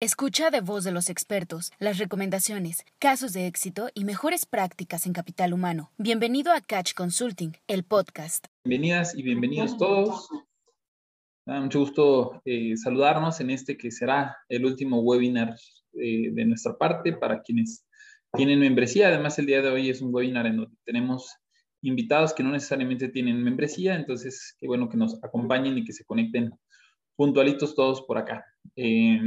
Escucha de voz de los expertos las recomendaciones, casos de éxito y mejores prácticas en capital humano. Bienvenido a Catch Consulting, el podcast. Bienvenidas y bienvenidos todos. Da mucho gusto eh, saludarnos en este que será el último webinar eh, de nuestra parte para quienes tienen membresía. Además, el día de hoy es un webinar en donde tenemos invitados que no necesariamente tienen membresía, entonces qué bueno que nos acompañen y que se conecten puntualitos todos por acá. Eh,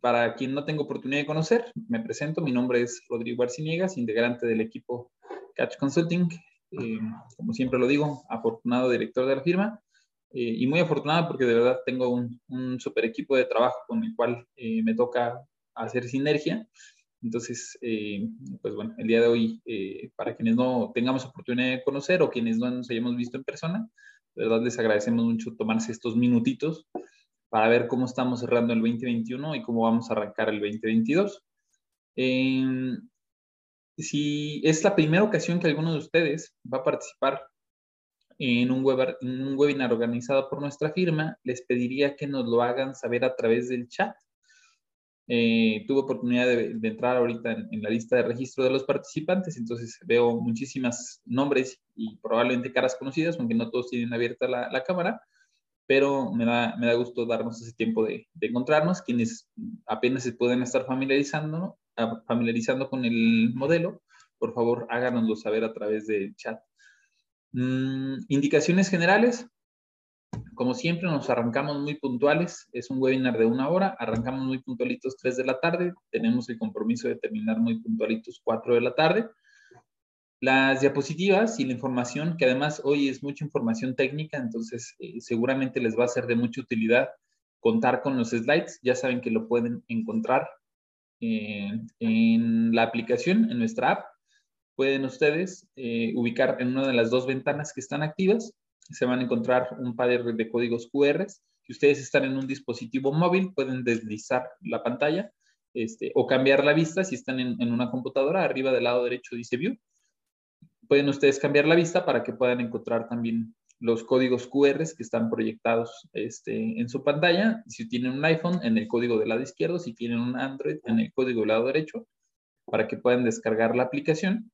para quien no tengo oportunidad de conocer, me presento. Mi nombre es Rodrigo Arciniegas, integrante del equipo Catch Consulting. Eh, como siempre lo digo, afortunado director de la firma eh, y muy afortunado porque de verdad tengo un, un super equipo de trabajo con el cual eh, me toca hacer sinergia. Entonces, pues bueno, el día de hoy, para quienes no tengamos oportunidad de conocer o quienes no nos hayamos visto en persona, de verdad les agradecemos mucho tomarse estos minutitos para ver cómo estamos cerrando el 2021 y cómo vamos a arrancar el 2022. si es la primera ocasión que alguno de ustedes va a participar en un, webinar organizado por nuestra firma, les pediría que nos lo hagan saber a través del chat. Eh, tuve oportunidad de, entrar ahorita en, la lista de registro de los participantes, entonces veo muchísimas nombres y probablemente caras conocidas, aunque no todos tienen abierta la cámara pero me da, me da gusto darnos ese tiempo de, encontrarnos. Quienes apenas se pueden estar familiarizando, ah, familiarizando con el modelo, por favor háganoslo saber a través del chat. Mm, indicaciones generales. Como siempre, nos arrancamos muy puntuales. Es un webinar de una hora. Arrancamos muy puntualitos 3 de la tarde. Tenemos el compromiso de terminar muy puntualitos 4 de la tarde. Las diapositivas y la información, que además hoy es mucha información técnica, entonces eh, seguramente les va a ser de mucha utilidad contar con los slides. Ya saben que lo pueden encontrar en la aplicación, en nuestra app. Pueden ustedes eh, ubicar en una de las dos ventanas que están activas. Se van a encontrar un par de códigos QR. Si ustedes están en un dispositivo móvil, pueden deslizar la pantalla este, o cambiar la vista. Si están en, en una computadora, arriba del lado derecho dice View pueden ustedes cambiar la vista para que puedan encontrar también los códigos QR que están proyectados este, en su pantalla. Si tienen un iPhone, en el código del lado izquierdo, si tienen un Android, en el código del lado derecho, para que puedan descargar la aplicación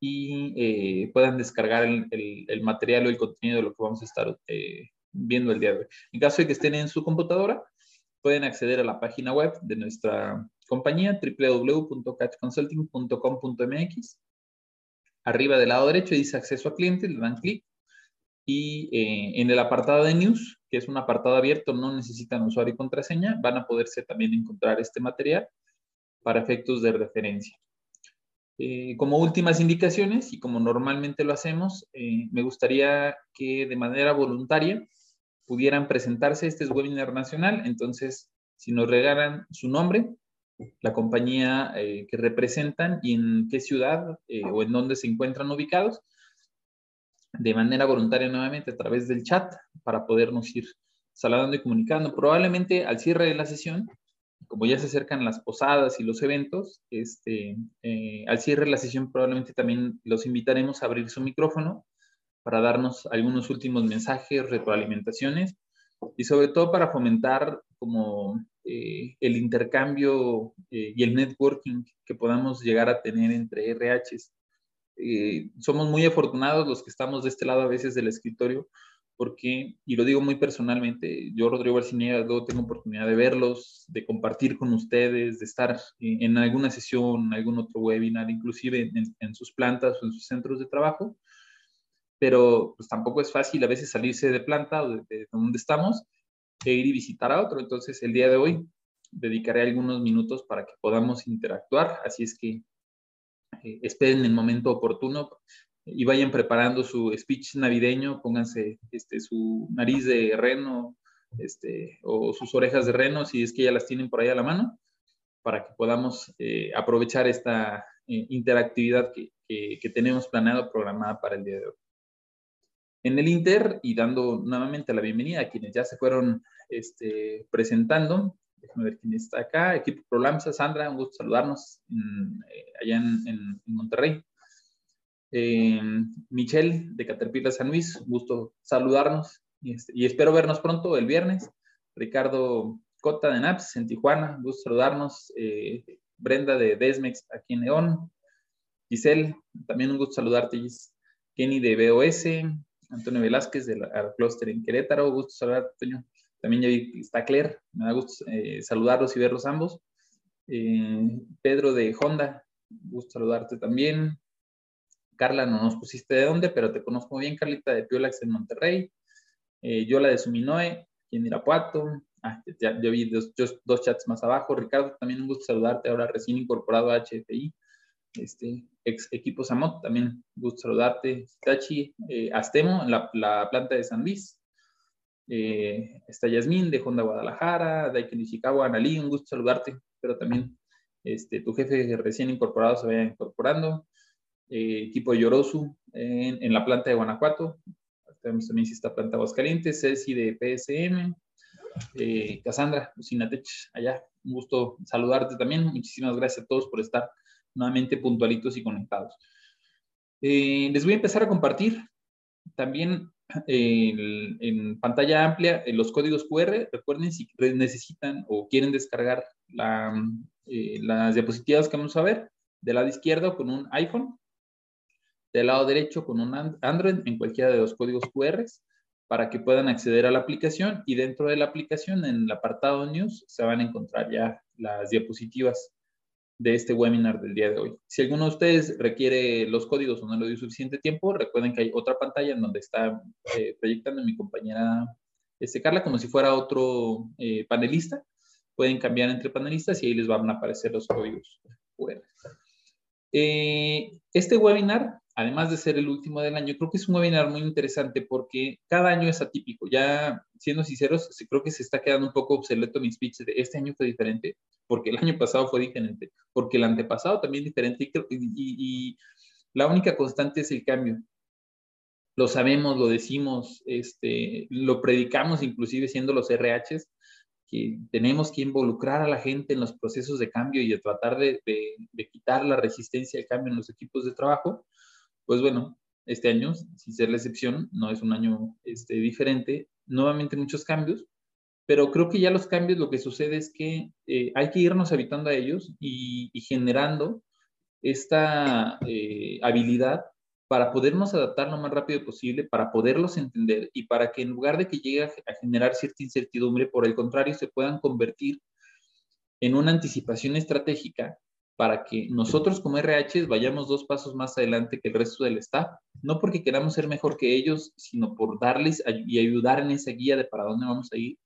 y eh, puedan descargar el, material o el contenido de lo que vamos a estar eh, viendo el día de hoy. En caso de que estén en su computadora, pueden acceder a la página web de nuestra compañía, www.catchconsulting.com.mx arriba del lado derecho dice acceso a cliente, le dan clic y eh, en el apartado de news, que es un apartado abierto, no necesitan usuario y contraseña, van a poderse también encontrar este material para efectos de referencia. Eh, como últimas indicaciones, y como normalmente lo hacemos, eh, me gustaría que de manera voluntaria pudieran presentarse. Este es webinar nacional, entonces si nos regalan su nombre, la compañía eh, que representan y en qué ciudad eh, o en dónde se encuentran ubicados, de manera voluntaria nuevamente a través del chat para podernos ir saludando y comunicando. Probablemente al cierre de la sesión, como ya se acercan las posadas y los eventos, este, eh, al cierre de la sesión probablemente también los invitaremos a abrir su micrófono para darnos algunos últimos mensajes, retroalimentaciones y sobre todo para fomentar como eh, el intercambio eh, y el networking que podamos llegar a tener entre RHs. Eh, somos muy afortunados los que estamos de este lado a veces del escritorio, porque, y lo digo muy personalmente, yo, Rodrigo Barcinega, luego tengo oportunidad de verlos, de compartir con ustedes, de estar en, alguna sesión, algún otro webinar, inclusive en, sus plantas o en sus centros de trabajo, pero pues tampoco es fácil a veces salirse de planta o de donde estamos ir y visitar a otro. Entonces, el día de hoy dedicaré algunos minutos para que podamos interactuar. Así es que eh, esperen el momento oportuno y vayan preparando su speech navideño, pónganse este, su nariz de reno este, o sus orejas de reno, si es que ya las tienen por ahí a la mano, para que podamos eh, aprovechar esta eh, interactividad que, que tenemos planeado, programada para el día de hoy. En el Inter, y dando nuevamente la bienvenida a quienes ya se fueron este, presentando, déjame ver quién está acá, equipo ProLamsa, Sandra, un gusto saludarnos eh, allá en, Monterrey. Eh, Michelle de Caterpillar San Luis, un gusto saludarnos y, este, y espero vernos pronto el viernes. Ricardo Cota de NAPS en Tijuana, gusto saludarnos. Eh, Brenda de Desmex aquí en León. Giselle, también un gusto saludarte, Gis. Kenny de BOS, Antonio Velázquez de la Cluster en Querétaro, gusto saludarte, Antonio. También ya vi, está Claire, me da gusto eh, saludarlos y verlos ambos. Eh, Pedro de Honda, gusto saludarte también. Carla, no nos pusiste de dónde, pero te conozco bien, Carlita de Piolax en Monterrey. Eh, Yola de Suminoe, aquí en Irapuato. Ah, ya, vi dos, dos, chats más abajo. Ricardo, también un gusto saludarte, ahora recién incorporado a HFI. Este, equipo Samot, también gusto saludarte. Tachi, eh, Astemo, en la, la, planta de San Luis. Eh, está Yasmín de Honda Guadalajara, Daiken Ishikawa, Analí, un gusto saludarte, pero también este, tu jefe recién incorporado se vaya incorporando. Eh, equipo de Yorosu en, la planta de Guanajuato. También si está planta Aguascalientes, Ceci de PSM, eh, Cassandra, Usinatech, allá. Un gusto saludarte también. Muchísimas gracias a todos por estar nuevamente puntualitos y conectados. Eh, les voy a empezar a compartir también en pantalla amplia los códigos QR. Recuerden si necesitan o quieren descargar las diapositivas que vamos a ver, del lado izquierdo con un iPhone del lado derecho con un Android en cualquiera de los códigos QR para que puedan acceder a la aplicación y dentro de la aplicación en el apartado News se van a encontrar ya las diapositivas de este webinar del día de hoy. Si alguno de ustedes requiere los códigos o no le dio suficiente tiempo, recuerden que hay otra pantalla en donde está eh, proyectando mi compañera este, Carla como si fuera otro eh, panelista. Pueden cambiar entre panelistas y ahí les van a aparecer los códigos QR. Eh, este webinar además de ser el último del año, creo que es un webinar muy interesante porque cada año es atípico. Ya siendo sinceros, creo que se está quedando un poco obsoleto mi speech de este año fue diferente, porque el año pasado fue diferente, porque el antepasado también diferente y, la única constante es el cambio. Lo sabemos, lo decimos, este, lo predicamos inclusive siendo los RHs, que tenemos que involucrar a la gente en los procesos de cambio y de tratar de, de quitar la resistencia al cambio en los equipos de trabajo pues bueno, este año, sin ser la excepción, no es un año este, diferente, nuevamente muchos cambios, pero creo que ya los cambios lo que sucede es que eh, hay que irnos habitando a ellos y, generando esta eh, habilidad para podernos adaptar lo más rápido posible, para poderlos entender y para que en lugar de que llegue a, a generar cierta incertidumbre, por el contrario, se puedan convertir en una anticipación estratégica para que nosotros como RH vayamos dos pasos más adelante que el resto del staff, no porque queramos ser mejor que ellos, sino por darles y ayudar en esa guía de para dónde vamos a ir,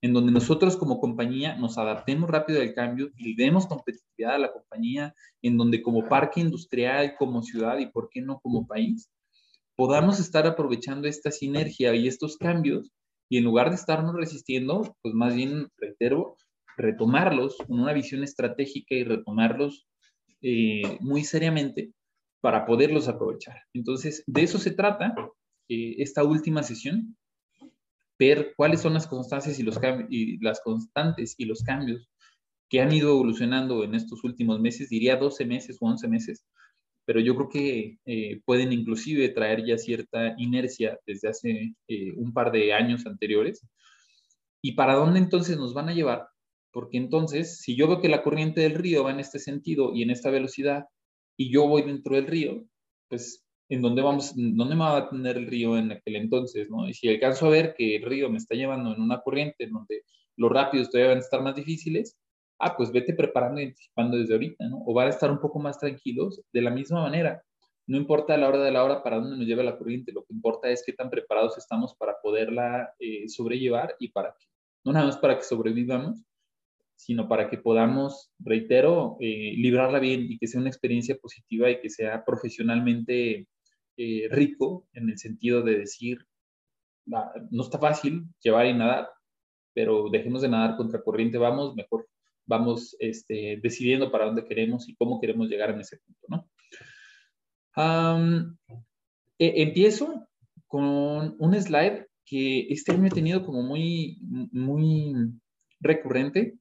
en donde nosotros como compañía nos adaptemos rápido al cambio y demos competitividad a la compañía, en donde como parque industrial, como ciudad y por qué no como país, podamos estar aprovechando esta sinergia y estos cambios y en lugar de estarnos resistiendo, pues más bien, reitero, retomarlos con una visión estratégica y retomarlos eh, muy seriamente para poderlos aprovechar. Entonces, de eso se trata eh, esta última sesión, ver cuáles son las constancias y, los y las constantes y los cambios que han ido evolucionando en estos últimos meses, diría 12 meses o 11 meses, pero yo creo que eh, pueden inclusive traer ya cierta inercia desde hace un par de años anteriores. ¿Y para dónde entonces nos van a llevar? Porque entonces, si yo veo que la corriente del río va en este sentido y en esta velocidad, y yo voy dentro del río, pues, ¿en dónde vamos, dónde me va a tener el río en aquel entonces, no? Y si alcanzo a ver que el río me está llevando en una corriente en donde los rápidos todavía van a estar más difíciles, ah, pues vete preparando y anticipando desde ahorita, ¿no? O van a estar un poco más tranquilos de la misma manera. No importa a la hora de la hora para dónde nos lleva la corriente, lo que importa es qué tan preparados estamos para poderla eh, sobrellevar y para que, no nada más para que sobrevivamos, sino para que podamos, reitero, eh, librarla bien y que sea una experiencia positiva y que sea profesionalmente eh, rico en el sentido de decir, no está fácil llevar y nadar, pero dejemos de nadar contra corriente, vamos, mejor vamos este, decidiendo para dónde queremos y cómo queremos llegar en ese punto, ¿no? E, empiezo con un slide que este año he tenido como muy, muy recurrente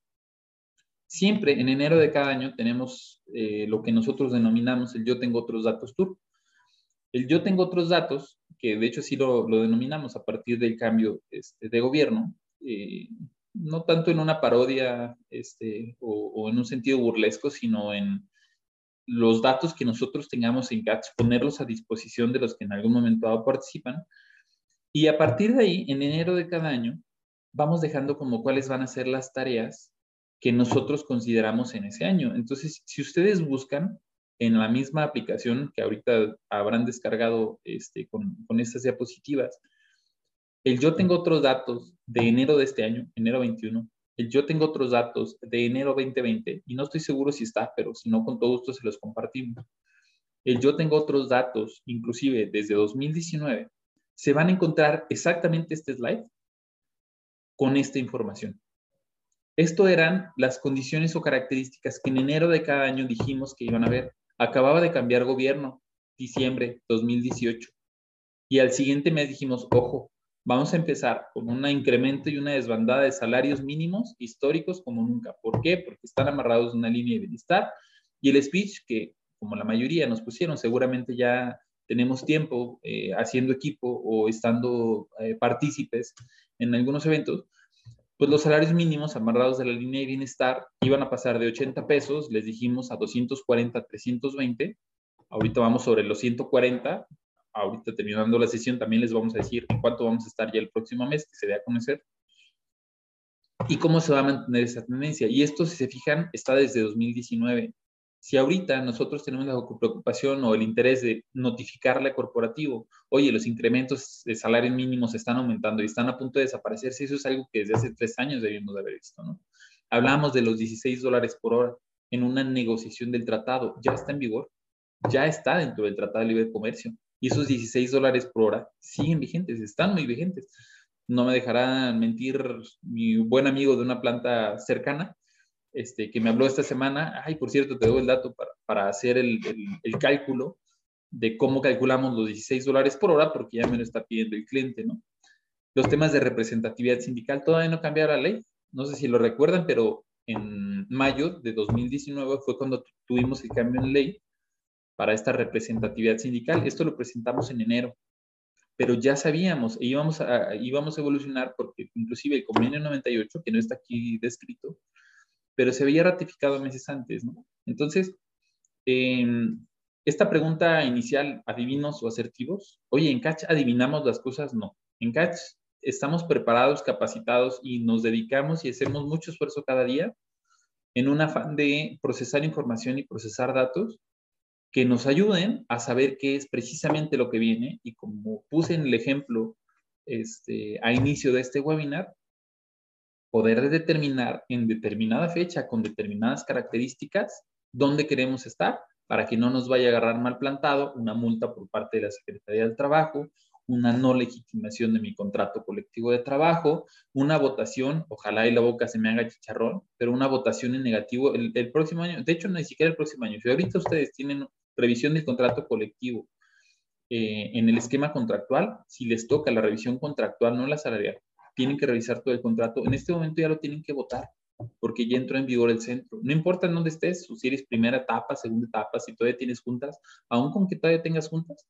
Siempre en enero de cada año tenemos eh, lo que nosotros denominamos el yo tengo otros datos tour. El yo tengo otros datos, que de hecho sí lo, lo denominamos a partir del cambio este, de gobierno, eh, no tanto en una parodia este, o, en un sentido burlesco, sino en los datos que nosotros tengamos en CATS, ponerlos a disposición de los que en algún momento participan. Y a partir de ahí, en enero de cada año, vamos dejando como cuáles van a ser las tareas que nosotros consideramos en ese año. Entonces, si ustedes buscan en la misma aplicación que ahorita habrán descargado este, con, con estas diapositivas, el yo tengo otros datos de enero de este año, enero 21, el yo tengo otros datos de enero 2020, y no estoy seguro si está, pero si no, con todo gusto se los compartimos. El yo tengo otros datos, inclusive desde 2019, se van a encontrar exactamente este slide con esta información. Esto eran las condiciones o características que en enero de cada año dijimos que iban a haber. Acababa de cambiar gobierno, diciembre 2018. Y al siguiente mes dijimos, ojo, vamos a empezar con un incremento y una desbandada de salarios mínimos históricos como nunca. ¿Por qué? Porque están amarrados en una línea de bienestar y el speech que, como la mayoría nos pusieron, seguramente ya tenemos tiempo eh, haciendo equipo o estando eh, partícipes en algunos eventos, pues los salarios mínimos amarrados de la línea de bienestar iban a pasar de 80 pesos, les dijimos, a 240, 320. Ahorita vamos sobre los 140, ahorita terminando la sesión también les vamos a decir en cuánto vamos a estar ya el próximo mes, que se dé a conocer, y cómo se va a mantener esa tendencia. Y esto, si se fijan, está desde 2019. Si ahorita nosotros tenemos la preocupación o el interés de notificarle al corporativo, oye, los incrementos de salarios mínimos están aumentando y están a punto de desaparecerse, eso es algo que desde hace tres años debíamos de haber visto, ¿no? Hablamos de los 16 dólares por hora en una negociación del tratado, ya está en vigor, ya está dentro del Tratado de Libre Comercio y esos 16 dólares por hora siguen vigentes, están muy vigentes. No me dejará mentir mi buen amigo de una planta cercana, este, que me habló esta semana. Ay, por cierto, te doy el dato para, para hacer el, el, cálculo de cómo calculamos los 16 dólares por hora, porque ya me lo está pidiendo el cliente, ¿no? Los temas de representatividad sindical todavía no cambiaron la ley. No sé si lo recuerdan, pero en mayo de 2019 fue cuando tuvimos el cambio en ley para esta representatividad sindical. Esto lo presentamos en enero, pero ya sabíamos e íbamos a, íbamos a evolucionar porque inclusive el convenio 98, que no está aquí descrito, pero se había ratificado meses antes, ¿no? Entonces, em, esta pregunta inicial, adivinos o asertivos, oye, en Catch adivinamos las cosas, no. En Catch estamos preparados, capacitados y nos dedicamos y hacemos mucho esfuerzo cada día en un afán de procesar información y procesar datos que nos ayuden a saber qué es precisamente lo que viene y como puse en el ejemplo este, a inicio de este webinar, poder determinar en determinada fecha con determinadas características dónde queremos estar para que no nos vaya a agarrar mal plantado una multa por parte de la Secretaría del Trabajo, una no legitimación de mi contrato colectivo de trabajo, una votación, ojalá y la boca se me haga chicharrón, pero una votación en negativo el, próximo año, de hecho, ni siquiera el próximo año. Si ahorita ustedes tienen revisión del contrato colectivo. Eh, en el esquema contractual, si les toca la revisión contractual, no la salarial, tienen que revisar todo el contrato. En este momento ya lo tienen que votar porque ya entró en vigor el centro. No importa en dónde estés, si eres primera etapa, segunda etapa, si todavía tienes juntas, aún con que todavía tengas juntas,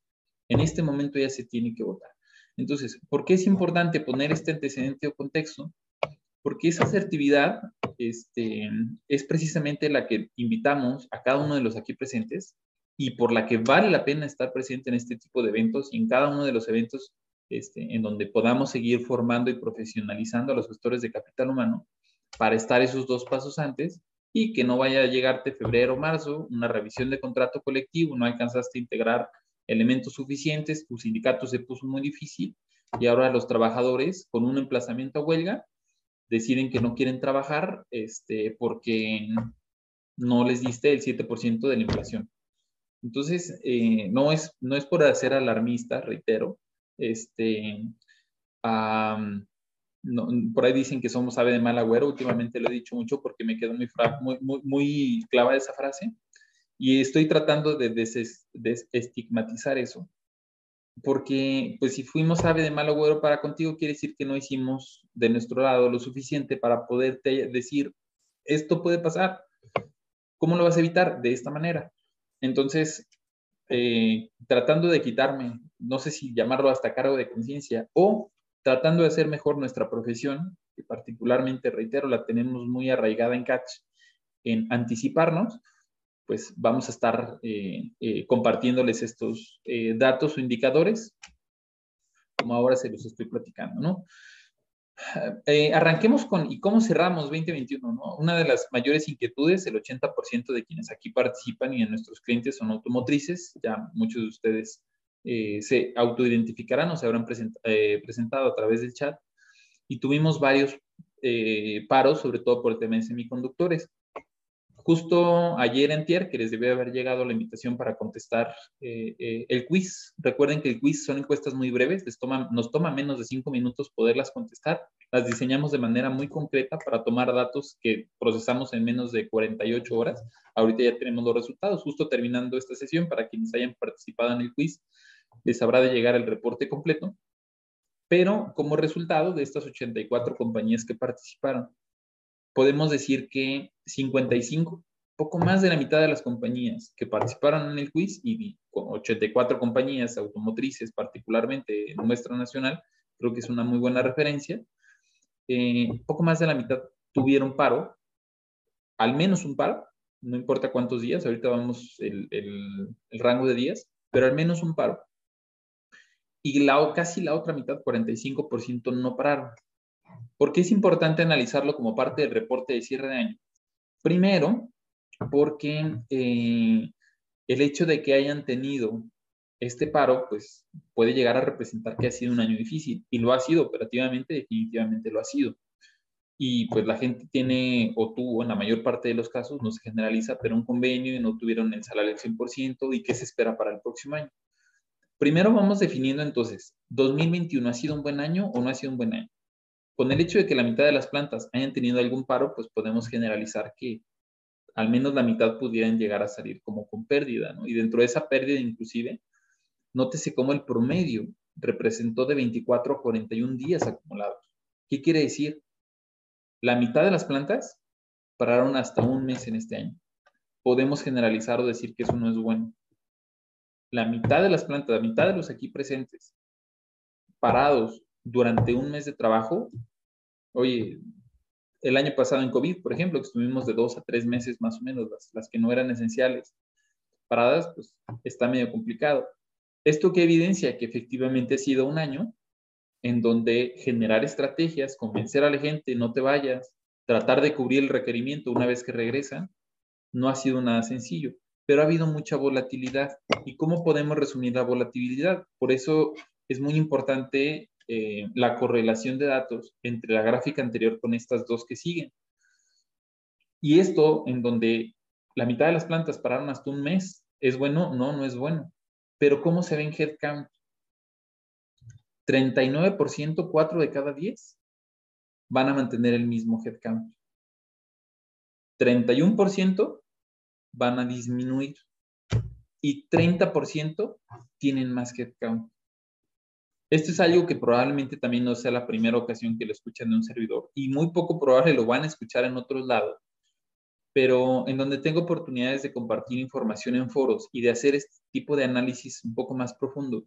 en este momento ya se tiene que votar. Entonces, ¿por qué es importante poner este antecedente o contexto? Porque esa asertividad este, es precisamente la que invitamos a cada uno de los aquí presentes y por la que vale la pena estar presente en este tipo de eventos y en cada uno de los eventos este, en donde podamos seguir formando y profesionalizando a los gestores de capital humano para estar esos dos pasos antes y que no vaya a llegarte febrero o marzo, una revisión de contrato colectivo, no alcanzaste a integrar elementos suficientes, tu sindicato se puso muy difícil y ahora los trabajadores con un emplazamiento a huelga deciden que no quieren trabajar este, porque no les diste el 7% de la inflación. Entonces, eh, no, es, no es por hacer alarmista, reitero. Este, por ahí dicen que somos ave de mal agüero. Últimamente lo he dicho mucho porque me quedó muy, muy, muy, clavada esa frase. Y estoy tratando de desestigmatizar eso. Porque, pues, si fuimos ave de mal agüero para contigo, quiere decir que no hicimos de nuestro lado lo suficiente para poderte decir, esto puede pasar. ¿Cómo lo vas a evitar? De esta manera. Entonces, eh, tratando de quitarme, no sé si llamarlo hasta cargo de conciencia, o tratando de hacer mejor nuestra profesión, que particularmente, reitero, la tenemos muy arraigada en Catch, en anticiparnos, pues vamos a estar eh, eh, compartiéndoles estos datos o indicadores, como ahora se los estoy platicando, ¿no? Arranquemos con, ¿y cómo cerramos 2021? ¿no? Una de las mayores inquietudes, el 80% de quienes aquí participan y en nuestros clientes son automotrices, ya muchos de ustedes se autoidentificarán o se habrán presentado a través del chat, y tuvimos varios paros, sobre todo por el tema de semiconductores. Justo ayer en Tier, que les debe haber llegado la invitación para contestar eh, eh, el quiz. Recuerden que el quiz son encuestas muy breves, nos toma menos de cinco minutos poderlas contestar. Las diseñamos de manera muy concreta para tomar datos que procesamos en menos de 48 horas. Ahorita ya tenemos los resultados. Justo terminando esta sesión, para quienes hayan participado en el quiz, les habrá de llegar el reporte completo. Pero como resultado de estas 84 compañías que participaron, podemos decir que 55, poco más de la mitad de las compañías que participaron en el quiz y 84 compañías automotrices, particularmente en nuestra nacional, creo que es una muy buena referencia, eh, poco más de la mitad tuvieron paro, al menos un paro, no importa cuántos días, ahorita vamos el, el, rango de días, pero al menos un paro. Y la, casi la otra mitad, 45%, no pararon. ¿Por qué es importante analizarlo como parte del reporte de cierre de año? Primero, porque eh, el hecho de que hayan tenido este paro, pues puede llegar a representar que ha sido un año difícil y lo ha sido operativamente, definitivamente lo ha sido. Y pues la gente tiene o tuvo, en la mayor parte de los casos, no se generaliza, pero un convenio y no tuvieron el salario al 100% y qué se espera para el próximo año. Primero vamos definiendo entonces, ¿2021 ha sido un buen año o no ha sido un buen año? Con el hecho de que la mitad de las plantas hayan tenido algún paro, pues podemos generalizar que al menos la mitad pudieran llegar a salir como con pérdida, ¿no? Y dentro de esa pérdida inclusive, nótese cómo el promedio representó de 24 a 41 días acumulados. ¿Qué quiere decir? La mitad de las plantas pararon hasta un mes en este año. Podemos generalizar o decir que eso no es bueno. La mitad de las plantas, la mitad de los aquí presentes, parados durante un mes de trabajo, oye, el año pasado en COVID, por ejemplo, que estuvimos de dos a tres meses más o menos, las, que no eran esenciales, paradas, pues está medio complicado. Esto que evidencia que efectivamente ha sido un año en donde generar estrategias, convencer a la gente, no te vayas, tratar de cubrir el requerimiento una vez que regresan, no ha sido nada sencillo, pero ha habido mucha volatilidad. ¿Y cómo podemos resumir la volatilidad? Por eso es muy importante eh, la correlación de datos entre la gráfica anterior con estas dos que siguen. Y esto en donde la mitad de las plantas pararon hasta un mes, ¿es bueno? No, no es bueno. Pero ¿cómo se ve en headcount? 39%, 4 de cada 10 van a mantener el mismo headcount. 31% van a disminuir y 30% tienen más headcount. Esto es algo que probablemente también no sea la primera ocasión que lo escuchan de un servidor y muy poco probable lo van a escuchar en otros lados, pero en donde tengo oportunidades de compartir información en foros y de hacer este tipo de análisis un poco más profundo.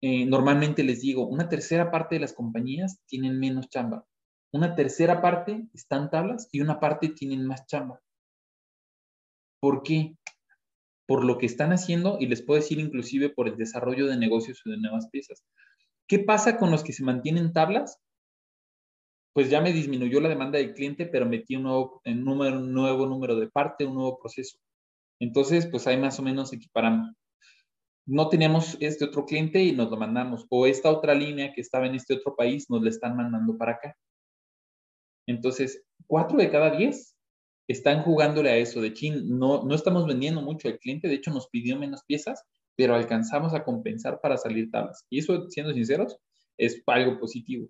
Eh, normalmente les digo, una tercera parte de las compañías tienen menos chamba, una tercera parte están tablas y una parte tienen más chamba. ¿Por qué? Por lo que están haciendo y les puedo decir inclusive por el desarrollo de negocios o de nuevas piezas. ¿Qué pasa con los que se mantienen tablas? Pues ya me disminuyó la demanda del cliente, pero metí un nuevo, número, un nuevo número de parte, un nuevo proceso. Entonces, pues ahí más o menos equiparamos. No tenemos este otro cliente y nos lo mandamos. O esta otra línea que estaba en este otro país nos la están mandando para acá. Entonces, cuatro de cada diez están jugándole a eso de chin, no, no estamos vendiendo mucho al cliente, de hecho nos pidió menos piezas, pero alcanzamos a compensar para salir tablas. Y eso, siendo sinceros, es algo positivo.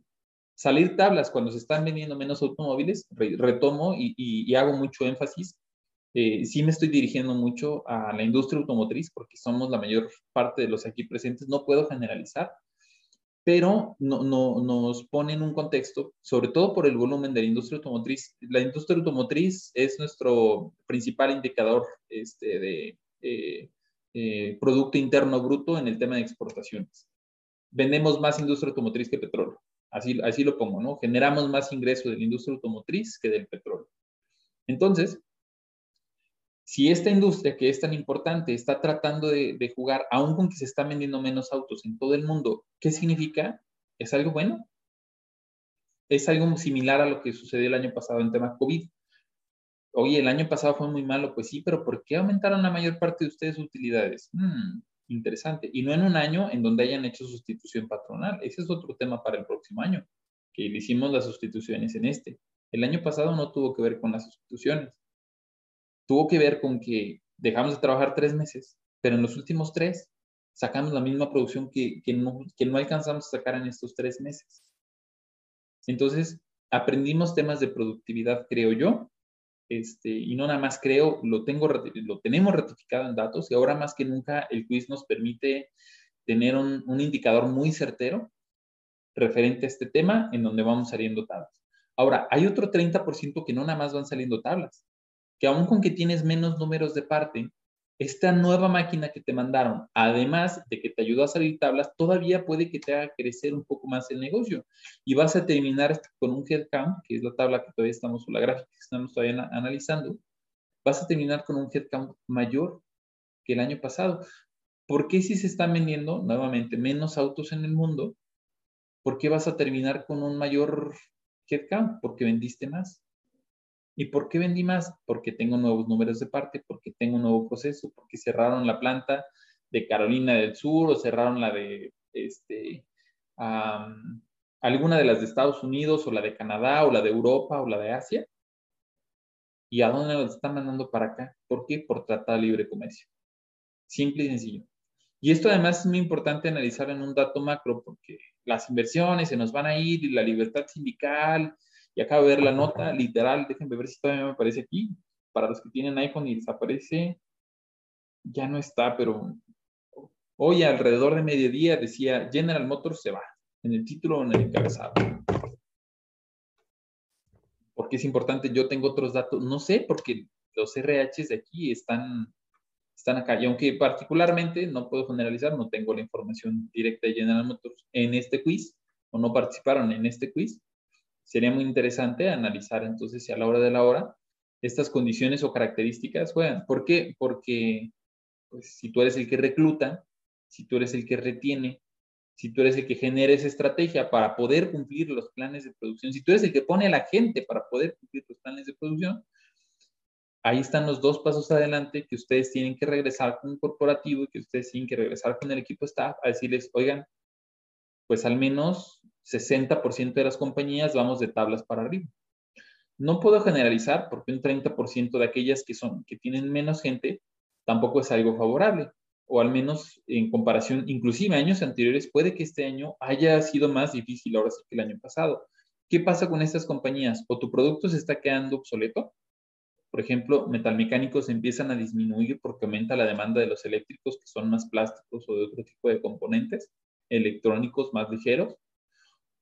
Salir tablas cuando se están vendiendo menos automóviles, retomo y, hago mucho énfasis. Eh, sí me estoy dirigiendo mucho a la industria automotriz porque somos la mayor parte de los aquí presentes. No puedo generalizar, pero no, no, nos pone en un contexto, sobre todo por el volumen de la industria automotriz. La industria automotriz es nuestro principal indicador este, de eh, eh, Producto Interno Bruto en el tema de exportaciones. Vendemos más industria automotriz que petróleo. Así, así lo pongo, ¿no? Generamos más ingreso de la industria automotriz que del petróleo. Entonces, si esta industria que es tan importante está tratando de, jugar, aún con que se están vendiendo menos autos en todo el mundo, ¿qué significa? ¿Es algo bueno? ¿Es algo similar a lo que sucedió el año pasado en tema COVID? Oye, el año pasado fue muy malo, pues sí, pero ¿por qué aumentaron la mayor parte de ustedes utilidades? Hmm, interesante. Y no en un año en donde hayan hecho sustitución patronal. Ese es otro tema para el próximo año, que le hicimos las sustituciones en este. El año pasado no tuvo que ver con las sustituciones tuvo que ver con que dejamos de trabajar tres meses, pero en los últimos tres sacamos la misma producción que, que, no, que no alcanzamos a sacar en estos tres meses. Entonces, aprendimos temas de productividad, creo yo, este, y no nada más creo, lo, tengo, lo tenemos ratificado en datos y ahora más que nunca el quiz nos permite tener un, un indicador muy certero referente a este tema en donde vamos saliendo tablas. Ahora, hay otro 30% que no nada más van saliendo tablas, que aún con que tienes menos números de parte, esta nueva máquina que te mandaron, además de que te ayudó a salir tablas, todavía puede que te haga crecer un poco más el negocio. Y vas a terminar con un headcount, que es la tabla que todavía estamos, o la gráfica que estamos todavía analizando, vas a terminar con un headcount mayor que el año pasado. ¿Por qué si se están vendiendo nuevamente menos autos en el mundo? ¿Por qué vas a terminar con un mayor headcount? Porque vendiste más. ¿Y por qué vendí más? Porque tengo nuevos números de parte, porque tengo un nuevo proceso, porque cerraron la planta de Carolina del Sur o cerraron la de este, alguna de las de Estados Unidos o la de Canadá o la de Europa o la de Asia. ¿Y a dónde los están mandando para acá? ¿Por qué? Por tratar de libre comercio. Simple y sencillo. Y esto además es muy importante analizar en un dato macro porque las inversiones se nos van a ir y la libertad sindical y acabo de ver la nota, literal, déjenme ver si todavía me aparece aquí. Para los que tienen iPhone y desaparece, ya no está, pero hoy alrededor de mediodía decía General Motors se va, en el título o en el encabezado. ¿Por qué es importante? Yo tengo otros datos, no sé, porque los RHs de aquí están, están acá. Y aunque particularmente no puedo generalizar, no tengo la información directa de General Motors en este quiz, o no participaron en este quiz, sería muy interesante analizar entonces si a la hora de la hora estas condiciones o características juegan. ¿Por qué? Porque pues, si tú eres el que recluta, si tú eres el que retiene, si tú eres el que genera esa estrategia para poder cumplir los planes de producción, si tú eres el que pone a la gente para poder cumplir los planes de producción, ahí están los dos pasos adelante que ustedes tienen que regresar con un corporativo y que ustedes tienen que regresar con el equipo staff a decirles, oigan, pues al menos 60% de las compañías vamos de tablas para arriba. No puedo generalizar porque un 30% de aquellas que, son, que tienen menos gente tampoco es algo favorable, o al menos en comparación, inclusive años anteriores, puede que este año haya sido más difícil ahora que el año pasado. ¿Qué pasa con estas compañías? O tu producto se está quedando obsoleto, por ejemplo, metalmecánicos empiezan a disminuir porque aumenta la demanda de los eléctricos que son más plásticos o de otro tipo de componentes electrónicos más ligeros,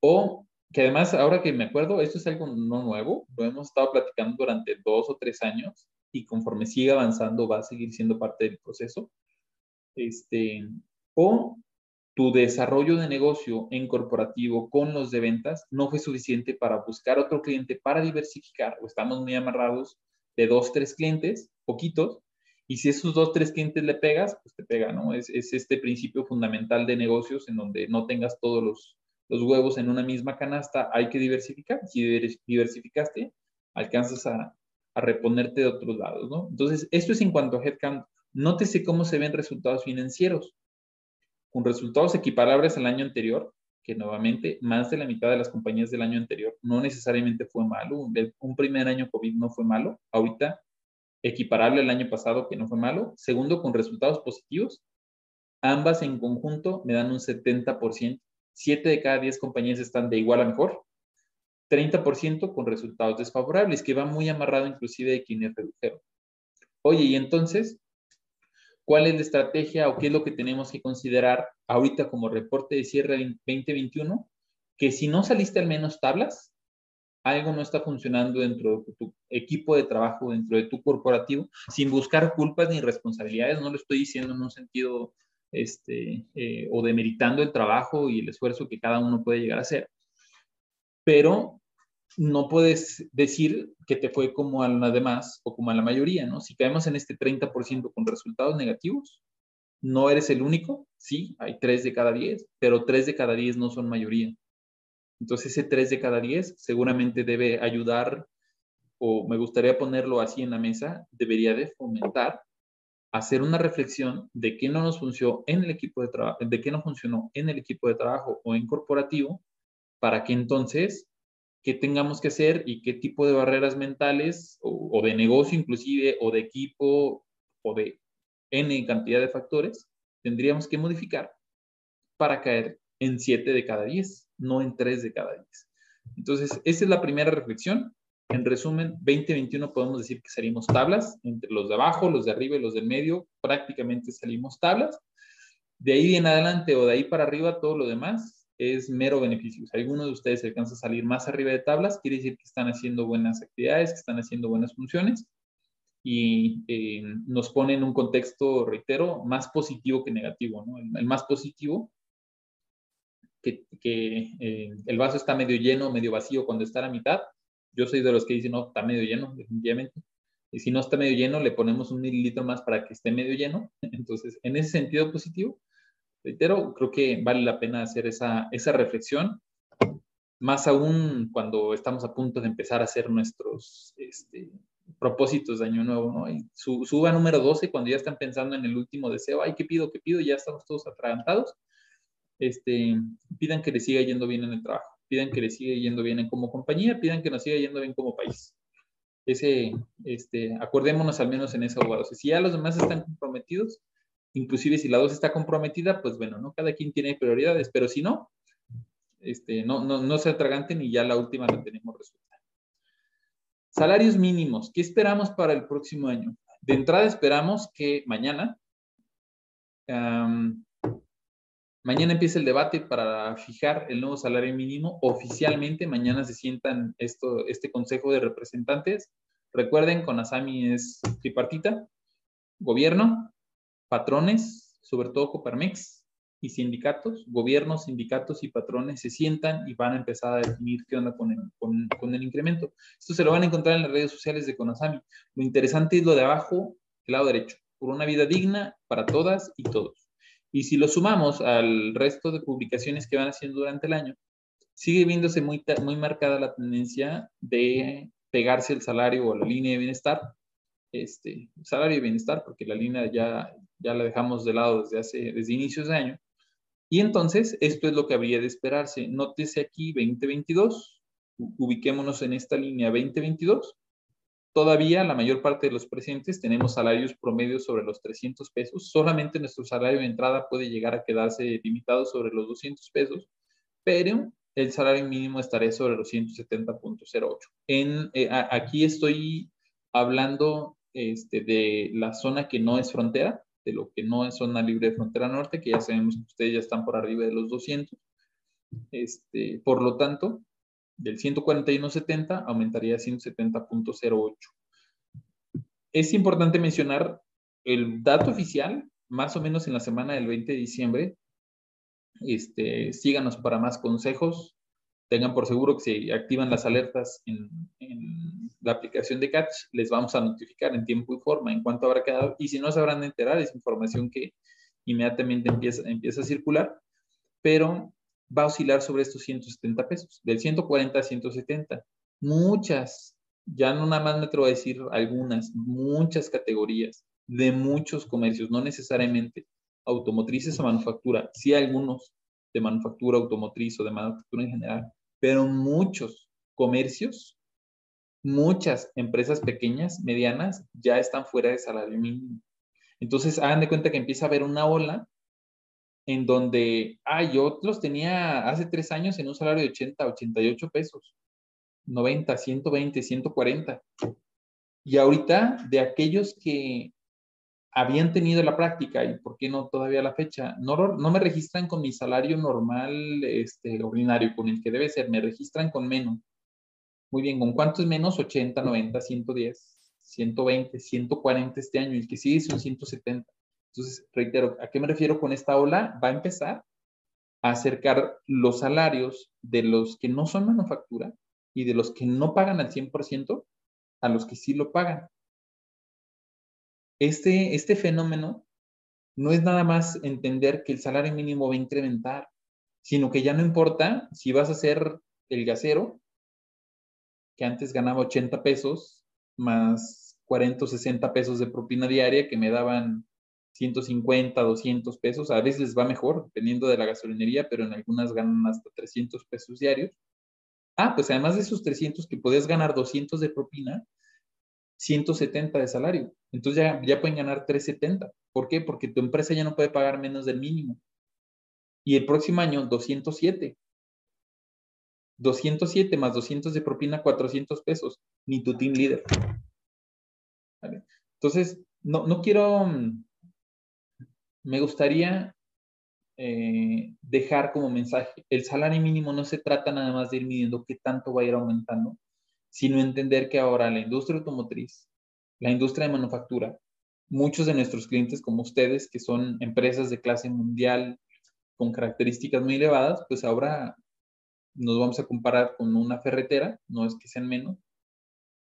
o que además, ahora que me acuerdo, esto es algo no nuevo, lo hemos estado platicando durante dos o tres años y conforme sigue avanzando va a seguir siendo parte del proceso. Este, o tu desarrollo de negocio en corporativo con los de ventas no fue suficiente para buscar otro cliente para diversificar o estamos muy amarrados de dos, tres clientes, poquitos, y si esos dos, tres clientes le pegas, pues te pega, ¿no? Es, es este principio fundamental de negocios en donde no tengas todos los, los huevos en una misma canasta, hay que diversificar. Si diversificaste, alcanzas a, a reponerte de otros lados, ¿no? Entonces, esto es en cuanto a headcount. Nótese cómo se ven resultados financieros. Con resultados equiparables al año anterior, que nuevamente más de la mitad de las compañías del año anterior no necesariamente fue malo. Un primer año COVID no fue malo. Ahorita equiparable al año pasado, que no fue malo. Segundo, con resultados positivos. Ambas en conjunto me dan un 70%. Siete de cada diez compañías están de igual a mejor. 30% con resultados desfavorables, que va muy amarrado inclusive de quienes redujeron. Oye, y entonces, ¿cuál es la estrategia o qué es lo que tenemos que considerar ahorita como reporte de cierre 2021? Que si no saliste al menos tablas, algo no está funcionando dentro de tu equipo de trabajo, dentro de tu corporativo, sin buscar culpas ni responsabilidades. No lo estoy diciendo en un sentido este, eh, o demeritando el trabajo y el esfuerzo que cada uno puede llegar a hacer. pero no puedes decir que te fue como a las demás o como a la mayoría, ¿no? Si caemos en este 30% con resultados negativos, no eres el único, sí, hay 3 de cada 10, pero 3 de cada 10 no son mayoría. Entonces ese 3 de cada 10 seguramente debe ayudar, o me gustaría ponerlo así en la mesa, debería de fomentar hacer una reflexión de qué no nos funcionó en el equipo de trabajo, de qué no funcionó en el equipo de trabajo o en corporativo, para que entonces qué tengamos que hacer y qué tipo de barreras mentales o, de negocio inclusive o de equipo o de n cantidad de factores tendríamos que modificar para caer en 7 de cada 10, no en 3 de cada 10. Entonces, esa es la primera reflexión. En resumen, 2021 podemos decir que salimos tablas, entre los de abajo, los de arriba y los del medio, prácticamente salimos tablas. De ahí en adelante o de ahí para arriba, todo lo demás es mero beneficio. Si alguno de ustedes alcanza a salir más arriba de tablas, quiere decir que están haciendo buenas actividades, que están haciendo buenas funciones y eh, nos pone en un contexto, reitero, más positivo que negativo. El, más positivo, que, que eh, el vaso está medio lleno, medio vacío cuando está a la mitad, yo soy de los que dicen, no, está medio lleno, definitivamente. Y si no está medio lleno, le ponemos un mililitro más para que esté medio lleno. Entonces, en ese sentido positivo, reitero, creo que vale la pena hacer esa, esa reflexión, más aún cuando estamos a punto de empezar a hacer nuestros este, propósitos de año nuevo, ¿no? Y suba número 12 cuando ya están pensando en el último deseo, ay, ¿qué pido? ¿Qué pido? Ya estamos todos atragantados. Este, pidan que les siga yendo bien en el trabajo pidan que le siga yendo bien como compañía, pidan que nos siga yendo bien como país. Ese, este, acordémonos al menos en esa abogado. Si ya los demás están comprometidos, inclusive si la dos está comprometida, pues bueno, ¿no? Cada quien tiene prioridades, pero si no, este, no, no, no se atraganten y ya la última la tenemos resuelta. Salarios mínimos, ¿qué esperamos para el próximo año? De entrada esperamos que mañana Mañana empieza el debate para fijar el nuevo salario mínimo. Oficialmente, mañana se sientan esto, este consejo de representantes. Recuerden, con ASAMI es tripartita, gobierno, patrones, sobre todo Coparmex y sindicatos, gobiernos, sindicatos y patrones se sientan y van a empezar a definir qué onda con el, con, con el incremento. Esto se lo van a encontrar en las redes sociales de Conasami. Lo interesante es lo de abajo, el lado derecho, por una vida digna para todas y todos. Y si lo sumamos al resto de publicaciones que van haciendo durante el año, sigue viéndose muy, muy marcada la tendencia de pegarse el salario o la línea de bienestar, este, salario de bienestar, porque la línea ya, ya la dejamos de lado desde, hace, desde inicios de año. Y entonces, esto es lo que habría de esperarse. Nótese aquí 2022, ubiquémonos en esta línea 2022, Todavía la mayor parte de los presentes tenemos salarios promedios sobre los 300 pesos. Solamente nuestro salario de entrada puede llegar a quedarse limitado sobre los 200 pesos, pero el salario mínimo estará sobre los 170.08. En, eh, aquí estoy hablando este, de la zona que no es frontera, de lo que no es zona libre de frontera norte, que ya sabemos que ustedes ya están por arriba de los 200. Este, por lo tanto, del 141.70 aumentaría a 170.08. Es importante mencionar el dato oficial, más o menos en la semana del 20 de diciembre. Este, síganos para más consejos. Tengan por seguro que si activan las alertas en, la aplicación de Catch, les vamos a notificar en tiempo y forma en cuanto habrá quedado. Y si no se habrán de enterar, es información que inmediatamente empieza, empieza a circular. Pero va a oscilar sobre estos 170 pesos, del 140 a 170. Muchas, ya no nada más me atrevo a decir algunas, muchas categorías de muchos comercios, no necesariamente automotrices o manufactura, sí algunos de manufactura automotriz o de manufactura en general, pero muchos comercios, muchas empresas pequeñas, medianas, ya están fuera de salario mínimo. Entonces, hagan de cuenta que empieza a haber una ola en donde, ah, yo los tenía hace tres años en un salario de 80, 88 pesos, 90, 120, 140. Y ahorita, de aquellos que habían tenido la práctica, y por qué no todavía la fecha, no, no me registran con mi salario normal, este, ordinario, con el que debe ser, me registran con menos. Muy bien, ¿con cuánto es menos? 80, 90, 110, 120, 140 este año, el que sigue son 170. Entonces, reitero, ¿a qué me refiero con esta ola? Va a empezar acercar los salarios de los que no son manufactura y de los que no pagan al 100% a los que sí lo pagan. Este, este fenómeno no es nada más entender que el salario mínimo va a incrementar, sino que ya no importa si vas a ser el gasero, que antes ganaba 80 pesos, más 40 o 60 pesos de propina diaria, que me daban 150, 200 pesos, a veces va mejor, dependiendo de la gasolinería, pero en algunas ganan hasta 300 pesos diarios. Ah, pues además de esos 300 que podías ganar 200 de propina, 170 de salario. Entonces ya, ya pueden ganar 370. ¿Por qué? Porque tu empresa ya no puede pagar menos del mínimo. Y el próximo año, 207. 207 más 200 de propina, 400 pesos. Ni tu team leader. Entonces, no, no quiero, mm, me gustaría eh, dejar como mensaje, el salario mínimo no se trata nada más de ir midiendo qué tanto va a ir aumentando, sino entender que ahora la industria automotriz, la industria de manufactura, muchos de nuestros clientes como ustedes, que son empresas de clase mundial con características muy elevadas, pues ahora nos vamos a comparar con una ferretera, no es que sean menos,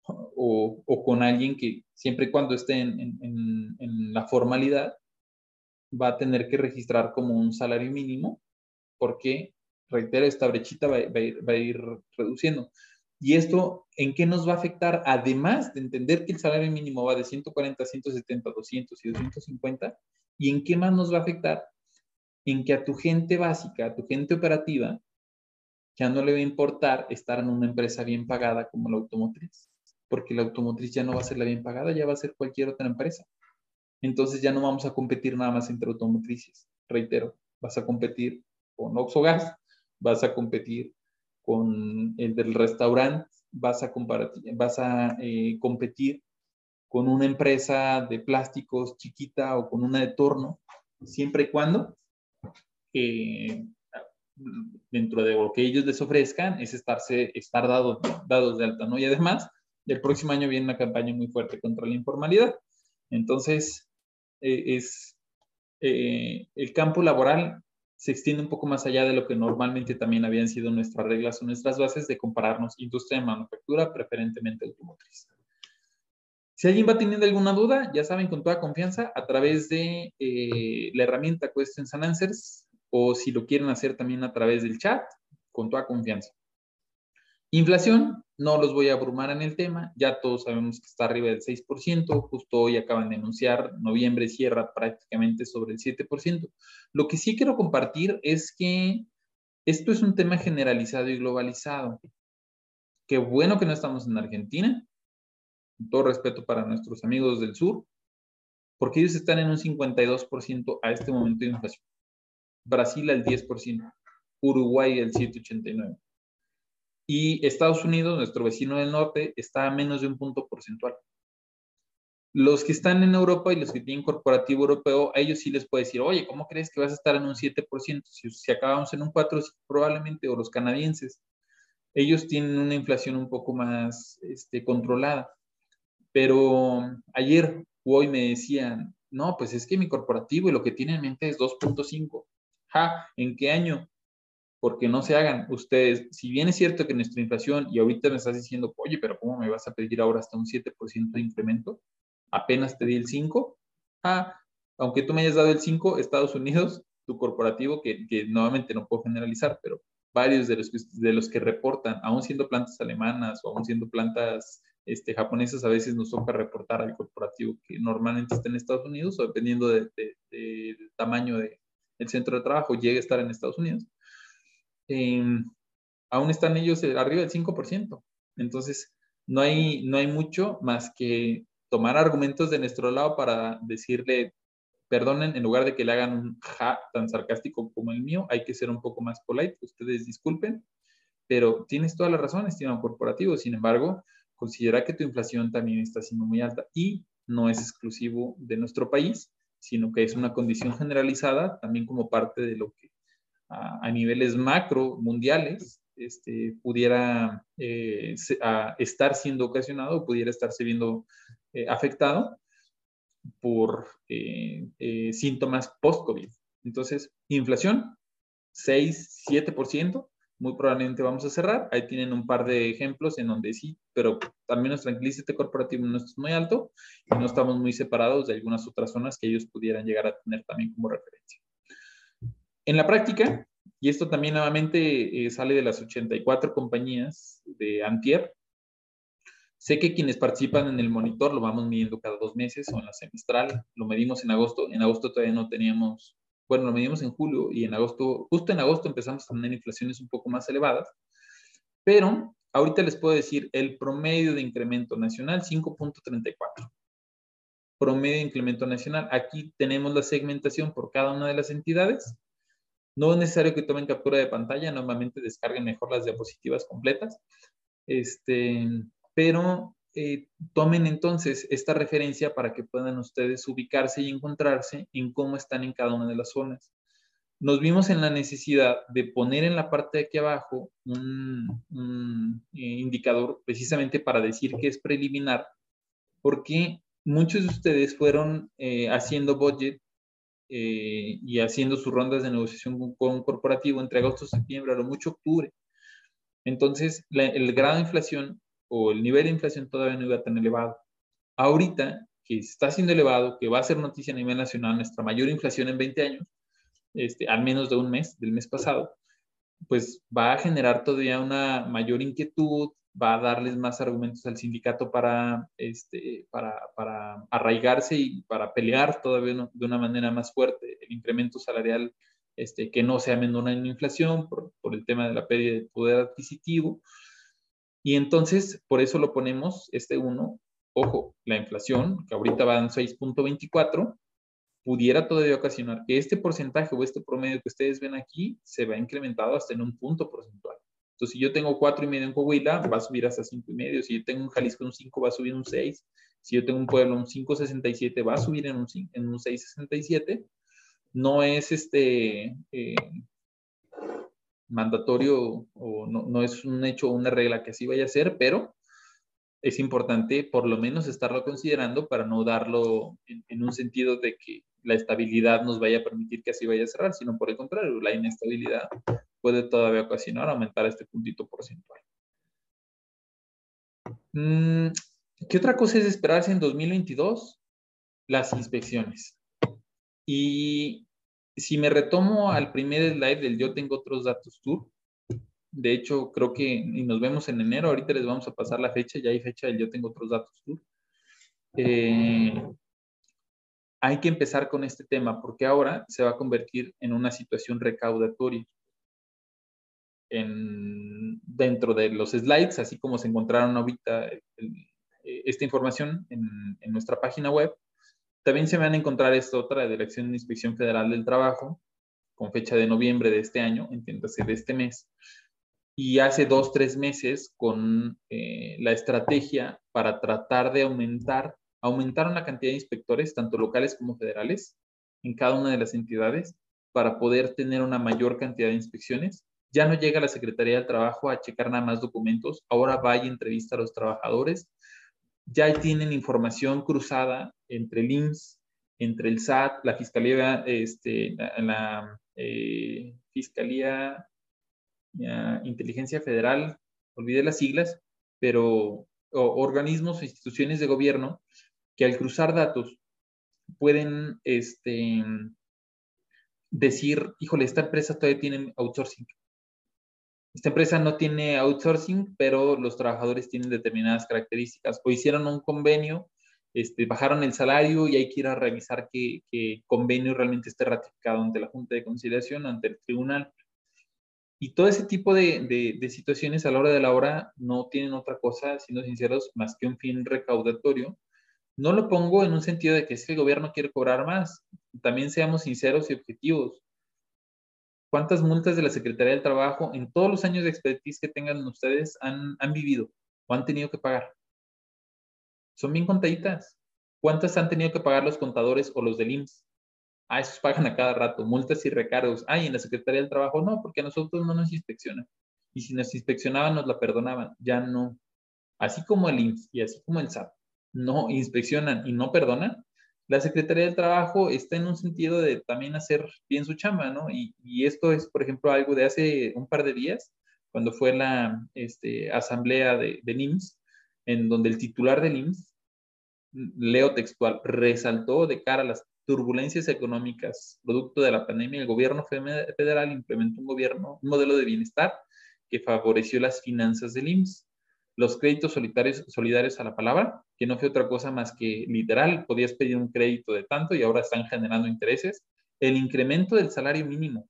o, o con alguien que siempre y cuando esté en, en, en la formalidad, va a tener que registrar como un salario mínimo, porque, reitero, esta brechita va, a ir, reduciendo. ¿Y esto en qué nos va a afectar? Además de entender que el salario mínimo va de 140, 170, 200 y 250, ¿y en qué más nos va a afectar? En que a tu gente básica, a tu gente operativa, ya no le va a importar estar en una empresa bien pagada como la automotriz, porque la automotriz ya no va a ser la bien pagada, ya va a ser cualquier otra empresa entonces ya no vamos a competir nada más entre automotrices. Reitero, vas a competir con Oxogas, vas a competir con el del restaurante, vas a, eh, competir con una empresa de plásticos chiquita o con una de torno, siempre y cuando eh, dentro de lo que ellos les ofrezcan es estarse, estar dados, dados de alta, ¿no? Y además, el próximo año viene una campaña muy fuerte contra la informalidad. Entonces, eh, es eh, el campo laboral se extiende un poco más allá de lo que normalmente también habían sido nuestras reglas o nuestras bases de compararnos industria de manufactura, preferentemente automotriz. Si alguien va teniendo alguna duda, ya saben, con toda confianza, a través de eh, la herramienta Questions and Answers, o si lo quieren hacer también a través del chat, con toda confianza. Inflación, no los voy a abrumar en el tema, ya todos sabemos que está arriba del 6%, justo hoy acaban de anunciar, noviembre cierra prácticamente sobre el 7%. Lo que sí quiero compartir es que esto es un tema generalizado y globalizado. Qué bueno que no estamos en Argentina, con todo respeto para nuestros amigos del sur, porque ellos están en un 52% a este momento de inflación. Brasil al 10%, Uruguay al 7,89%. Y Estados Unidos, nuestro vecino del norte, está a menos de un punto porcentual. Los que están en Europa y los que tienen corporativo europeo, a ellos sí les puede decir, oye, ¿cómo crees que vas a estar en un 7%? Si, si acabamos en un 4%, probablemente, o los canadienses, ellos tienen una inflación un poco más este, controlada. Pero ayer o hoy me decían, no, pues es que mi corporativo y lo que tiene en mente es 2.5. Ja, ¿en qué año? Porque no se hagan ustedes, si bien es cierto que nuestra inflación, y ahorita me estás diciendo, oye, pero ¿cómo me vas a pedir ahora hasta un 7% de incremento? Apenas te di el 5%. Ah, aunque tú me hayas dado el 5%, Estados Unidos, tu corporativo, que, que nuevamente no puedo generalizar, pero varios de los, de los que reportan, aún siendo plantas alemanas o aún siendo plantas este, japonesas, a veces nos toca reportar al corporativo que normalmente está en Estados Unidos o dependiendo del tamaño del centro de trabajo, llegue a estar en Estados Unidos Em, aún están ellos arriba del 5%. Entonces, no hay, no hay mucho más que tomar argumentos de nuestro lado para decirle, perdonen, en lugar de que le hagan un ja tan sarcástico como el mío, hay que ser un poco más polite, ustedes disculpen, pero tienes toda la razón, estimado corporativo, sin embargo, considera que tu inflación también está siendo muy alta y no es exclusivo de nuestro país, sino que es una condición generalizada también como parte de lo que a, niveles macro mundiales este, pudiera eh, estar siendo ocasionado pudiera estarse viendo eh, afectado por eh, síntomas post-COVID. Entonces, inflación, 6, 7%, muy probablemente vamos a cerrar. Ahí tienen un par de ejemplos en donde sí, pero también nuestro tranquiliza corporativo no es muy alto y no estamos muy separados de algunas otras zonas que ellos pudieran llegar a tener también como referencia. En la práctica, y esto también nuevamente eh, sale de las 84 compañías de Antier, sé que quienes participan en el monitor lo vamos midiendo cada dos meses o en la semestral, lo medimos en agosto, en agosto todavía no teníamos bueno, lo medimos en julio y en agosto, justo en agosto empezamos a tener inflaciones un poco más elevadas, pero ahorita les puedo decir el promedio de incremento nacional 5.34. Promedio de incremento nacional. Aquí tenemos la segmentación por cada una de las entidades. No es necesario que tomen captura de pantalla, normalmente descarguen mejor las diapositivas completas. Este, pero eh, tomen entonces esta referencia para que puedan ustedes ubicarse y encontrarse en cómo están en cada una de las zonas. Nos vimos en la necesidad de poner en la parte de aquí abajo un, eh, indicador precisamente para decir que es preliminar, porque muchos de ustedes fueron eh, haciendo budget y haciendo sus rondas de negociación con, un corporativo entre agosto septiembre, a lo mucho octubre. Entonces, el grado de inflación o el nivel de inflación todavía no iba tan elevado. Ahorita, que está siendo elevado, que va a ser noticia a nivel nacional, nuestra mayor inflación en 20 años, este, al menos de un mes, del mes pasado, pues va a generar todavía una mayor inquietud, va a darles más argumentos al sindicato para, este, para, para arraigarse y para pelear todavía de una manera más fuerte el incremento salarial este, que no sea menor en la inflación por, por el tema de la pérdida de poder adquisitivo. Y entonces, por eso lo ponemos, este 1, ojo, la inflación, que ahorita va en 6.24, pudiera todavía ocasionar que este porcentaje o este promedio que ustedes ven aquí se va incrementado hasta en un punto porcentual. Entonces, si yo tengo 4,5 en Coahuila, va a subir hasta 5,5. Si yo tengo un Jalisco un 5, va a subir un 6. Si yo tengo un pueblo un 5,67, va a subir en un, en un 6,67. No es este, eh, mandatorio o no, es un hecho o una regla que así vaya a ser, pero es importante por lo menos estarlo considerando para no darlo en, un sentido de que la estabilidad nos vaya a permitir que así vaya a cerrar, sino por el contrario, la inestabilidad puede todavía ocasionar aumentar este puntito porcentual. Mm, ¿Qué otra cosa es esperarse en 2022? Las inspecciones. Y si me retomo al primer slide del Yo tengo otros datos tour, de hecho creo que, y nos vemos en enero, ahorita les vamos a pasar la fecha, ya hay fecha del Yo tengo otros datos tour. Eh, hay que empezar con este tema porque ahora se va a convertir en una situación recaudatoria. En, dentro de los slides, así como se encontraron ahorita esta información en, en nuestra página web, también se van a encontrar esta otra de la Dirección de Inspección Federal del Trabajo, con fecha de noviembre de este año, entiéndase de este mes, y hace dos, tres meses con eh, la estrategia para tratar de aumentar, aumentar una cantidad de inspectores, tanto locales como federales, en cada una de las entidades, para poder tener una mayor cantidad de inspecciones. Ya no llega la Secretaría del Trabajo a checar nada más documentos, ahora va y entrevista a los trabajadores, ya tienen información cruzada entre el IMSS, entre el SAT, la Fiscalía, este, la, eh, Fiscalía Inteligencia Federal, olvidé las siglas, pero organismos o instituciones de gobierno que al cruzar datos pueden este, decir, híjole, esta empresa todavía tiene outsourcing, esta empresa no tiene outsourcing, pero los trabajadores tienen determinadas características. O hicieron un convenio, este, bajaron el salario y hay que ir a revisar que, el convenio realmente esté ratificado ante la Junta de Conciliación, ante el tribunal. Y todo ese tipo de, de, situaciones a la hora de la hora no tienen otra cosa, siendo sinceros, más que un fin recaudatorio. No lo pongo en un sentido de que si el gobierno quiere cobrar más. También seamos sinceros y objetivos ¿Cuántas multas de la Secretaría del Trabajo en todos los años de expertise que tengan ustedes han, vivido o han tenido que pagar? Son bien contaditas. ¿Cuántas han tenido que pagar los contadores o los del IMSS? Ah, esos pagan a cada rato, multas y recargos. Ah, y en la Secretaría del Trabajo no, porque a nosotros no nos inspeccionan. Y si nos inspeccionaban, nos la perdonaban. Ya no. Así como el IMSS y así como el SAT no inspeccionan y no perdonan, la Secretaría del Trabajo está en un sentido de también hacer bien su chamba, ¿no? Y, esto es, por ejemplo, algo de hace un par de días, cuando fue la este, asamblea de, de NIMS, en donde el titular del IMSS, leo textual, resaltó de cara a las turbulencias económicas producto de la pandemia, el gobierno federal implementó un, gobierno, un modelo de bienestar que favoreció las finanzas del IMSS. Los créditos solitarios, solidarios a la palabra, que no fue otra cosa más que literal, podías pedir un crédito de tanto y ahora están generando intereses. El incremento del salario mínimo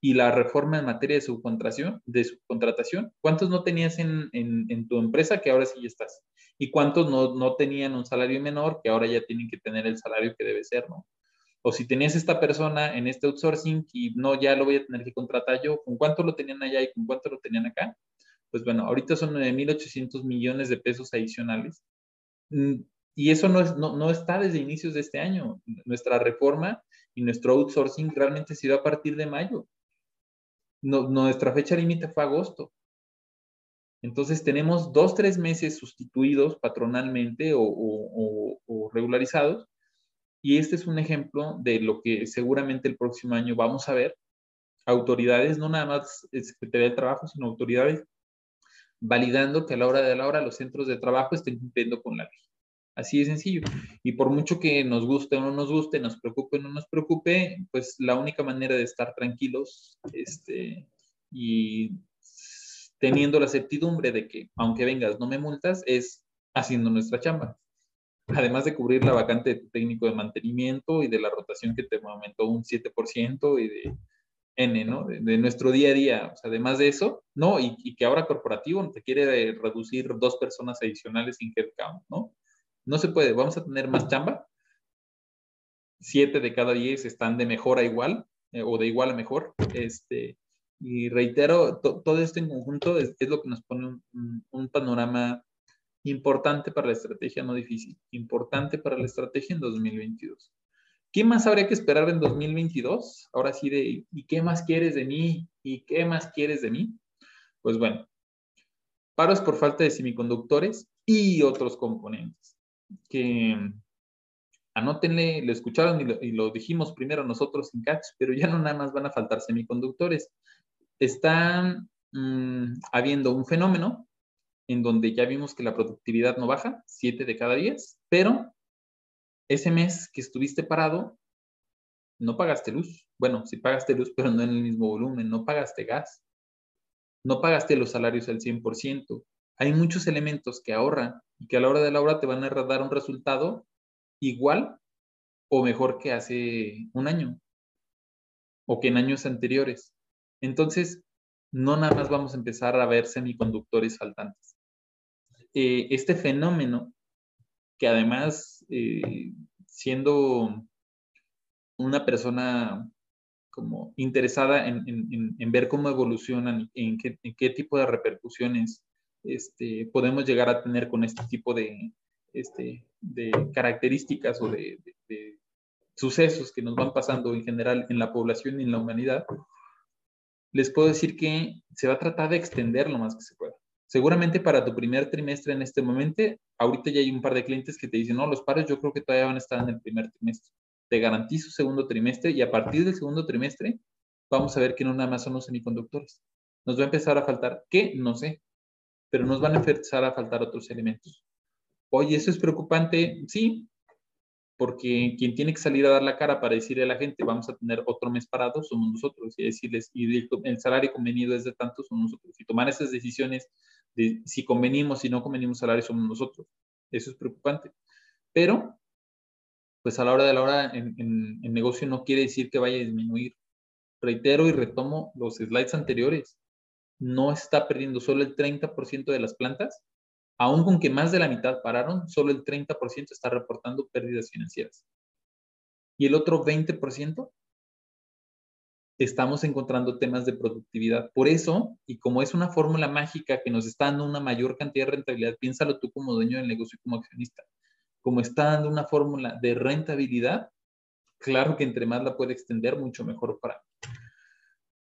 y la reforma en materia de subcontratación, de subcontratación ¿cuántos no tenías en, en, tu empresa que ahora sí ya estás? ¿Y cuántos no, no tenían un salario menor que ahora ya tienen que tener el salario que debe ser, ¿no? O si tenías esta persona en este outsourcing y no, ya lo voy a tener que contratar yo, ¿con cuánto lo tenían allá y con cuánto lo tenían acá? Pues bueno, ahorita son 9.800 millones de pesos adicionales. Mm, y eso no, es, no, no, está desde inicios de este año. Nuestra reforma y nuestro outsourcing realmente se dio a partir de mayo. No, nuestra fecha límite fue agosto. Entonces tenemos dos, tres meses sustituidos patronalmente o, o, o regularizados y este es un ejemplo de lo que seguramente el próximo año vamos a ver. Autoridades, no nada más Secretaría de Trabajo, sino autoridades validando que a la hora de la hora los centros de trabajo estén cumpliendo con la ley. Así de sencillo. Y por mucho que nos guste o no nos guste, nos preocupe o no nos preocupe, pues la única manera de estar tranquilos este, y teniendo la certidumbre de que aunque vengas no me multas, es haciendo nuestra chamba además de cubrir la vacante de técnico de mantenimiento y de la rotación que te aumentó un 7% y de N, ¿no? De, nuestro día a día. O sea, además de eso, ¿no? Y, que ahora corporativo te quiere reducir dos personas adicionales sin headcount, ¿no? No se puede. Vamos a tener más chamba. Siete de cada diez están de mejor a igual eh, o de igual a mejor. Este, y reitero, todo esto en conjunto es, lo que nos pone un panorama Importante para la estrategia, no difícil. Importante para la estrategia en 2022. ¿Qué más habría que esperar en 2022? Ahora sí de, ¿y qué más quieres de mí? ¿Y qué más quieres de mí? Pues bueno, paros por falta de semiconductores y otros componentes. Que anótenle, lo escucharon y lo, dijimos primero nosotros en Catch, pero ya no nada más van a faltar semiconductores. Están mm, habiendo un fenómeno en donde ya vimos que la productividad no baja, 7 de cada 10, pero ese mes que estuviste parado, no pagaste luz. Bueno, sí pagaste luz, pero no en el mismo volumen, no pagaste gas, no pagaste los salarios al 100%. Hay muchos elementos que ahorran y que a la hora de la hora te van a dar un resultado igual o mejor que hace un año o que en años anteriores. Entonces, no nada más vamos a empezar a ver semiconductores faltantes. Eh, este fenómeno, que además, eh, siendo una persona como interesada en, ver cómo evolucionan, en qué, en qué tipo de repercusiones este, podemos llegar a tener con este tipo de, este, de características o de, sucesos que nos van pasando en general en la población y en la humanidad, les puedo decir que se va a tratar de extender lo más que se pueda seguramente para tu primer trimestre en este momento, ahorita ya hay un par de clientes que te dicen, no, los paros yo creo que todavía van a estar en el primer trimestre. Te garantizo segundo trimestre y a partir del segundo trimestre vamos a ver que no nada más son los semiconductores. Nos va a empezar a faltar, ¿qué? No sé, pero nos van a empezar a faltar otros elementos. Oye, ¿eso es preocupante? Sí, porque quien tiene que salir a dar la cara para decirle a la gente, vamos a tener otro mes parado, somos nosotros, y decirles, y el salario convenido es de tanto, son nosotros. Y tomar esas decisiones si convenimos, si no convenimos salarios somos nosotros. Eso es preocupante. Pero, pues a la hora de la hora, en, en, negocio no quiere decir que vaya a disminuir. Reitero y retomo los slides anteriores. No está perdiendo solo el 30% de las plantas, aún con que más de la mitad pararon, solo el 30% está reportando pérdidas financieras. Y el otro 20% estamos encontrando temas de productividad. Por eso, y como es una fórmula mágica que nos está dando una mayor cantidad de rentabilidad, piénsalo tú como dueño del negocio y como accionista. Como está dando una fórmula de rentabilidad, claro que entre más la puede extender, mucho mejor para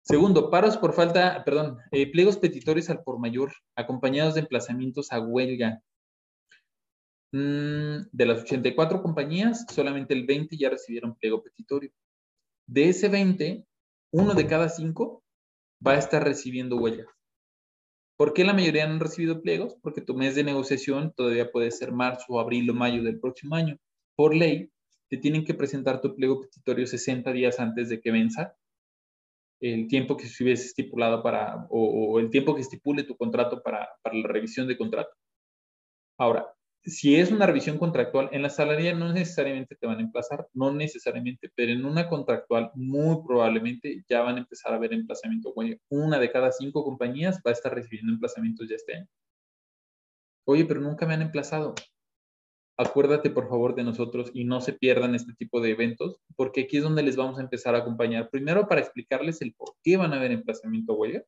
Segundo, paros por falta, perdón, eh, pliegos petitorios al por mayor, acompañados de emplazamientos a huelga. Mm, de las 84 compañías, solamente el 20 ya recibieron pliego petitorio. De ese 20, uno de cada cinco va a estar recibiendo huelga. ¿Por qué la mayoría no han recibido pliegos? Porque tu mes de negociación todavía puede ser marzo, abril o mayo del próximo año. Por ley, te tienen que presentar tu pliego petitorio 60 días antes de que venza el tiempo que se estipulado para, o, el tiempo que estipule tu contrato para, la revisión de contrato. Ahora, si es una revisión contractual, en la salaria no necesariamente te van a emplazar, no necesariamente, pero en una contractual muy probablemente ya van a empezar a ver emplazamiento. Una de cada cinco compañías va a estar recibiendo emplazamientos ya este año. Oye, pero nunca me han emplazado. Acuérdate por favor de nosotros y no se pierdan este tipo de eventos, porque aquí es donde les vamos a empezar a acompañar. Primero, para explicarles el por qué van a haber emplazamiento a huelga.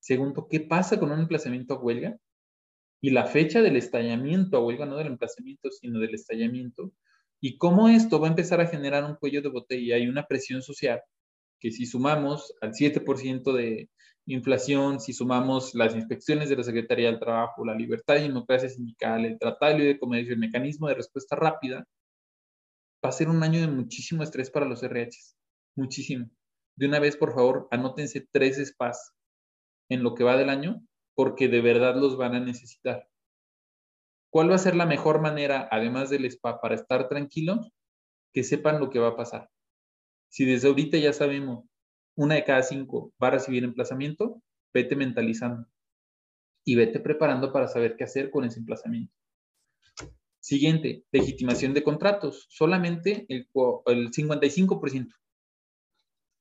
Segundo, qué pasa con un emplazamiento a huelga y la fecha del estallamiento a huelga, no del emplazamiento, sino del estallamiento, y cómo esto va a empezar a generar un cuello de botella y una presión social que si sumamos al 7% de inflación, si sumamos las inspecciones de la Secretaría del Trabajo, la libertad y democracia sindical, el Tratado de Comercio, el mecanismo de respuesta rápida, va a ser un año de muchísimo estrés para los RHs, muchísimo. De una vez, por favor, anótense tres spas en lo que va del año porque de verdad los van a necesitar. ¿Cuál va a ser la mejor manera, además del spa, para estar tranquilos? Que sepan lo que va a pasar. Si desde ahorita ya sabemos, una de cada cinco va a recibir emplazamiento, vete mentalizando y vete preparando para saber qué hacer con ese emplazamiento. Siguiente, legitimación de contratos. Solamente el, el 55%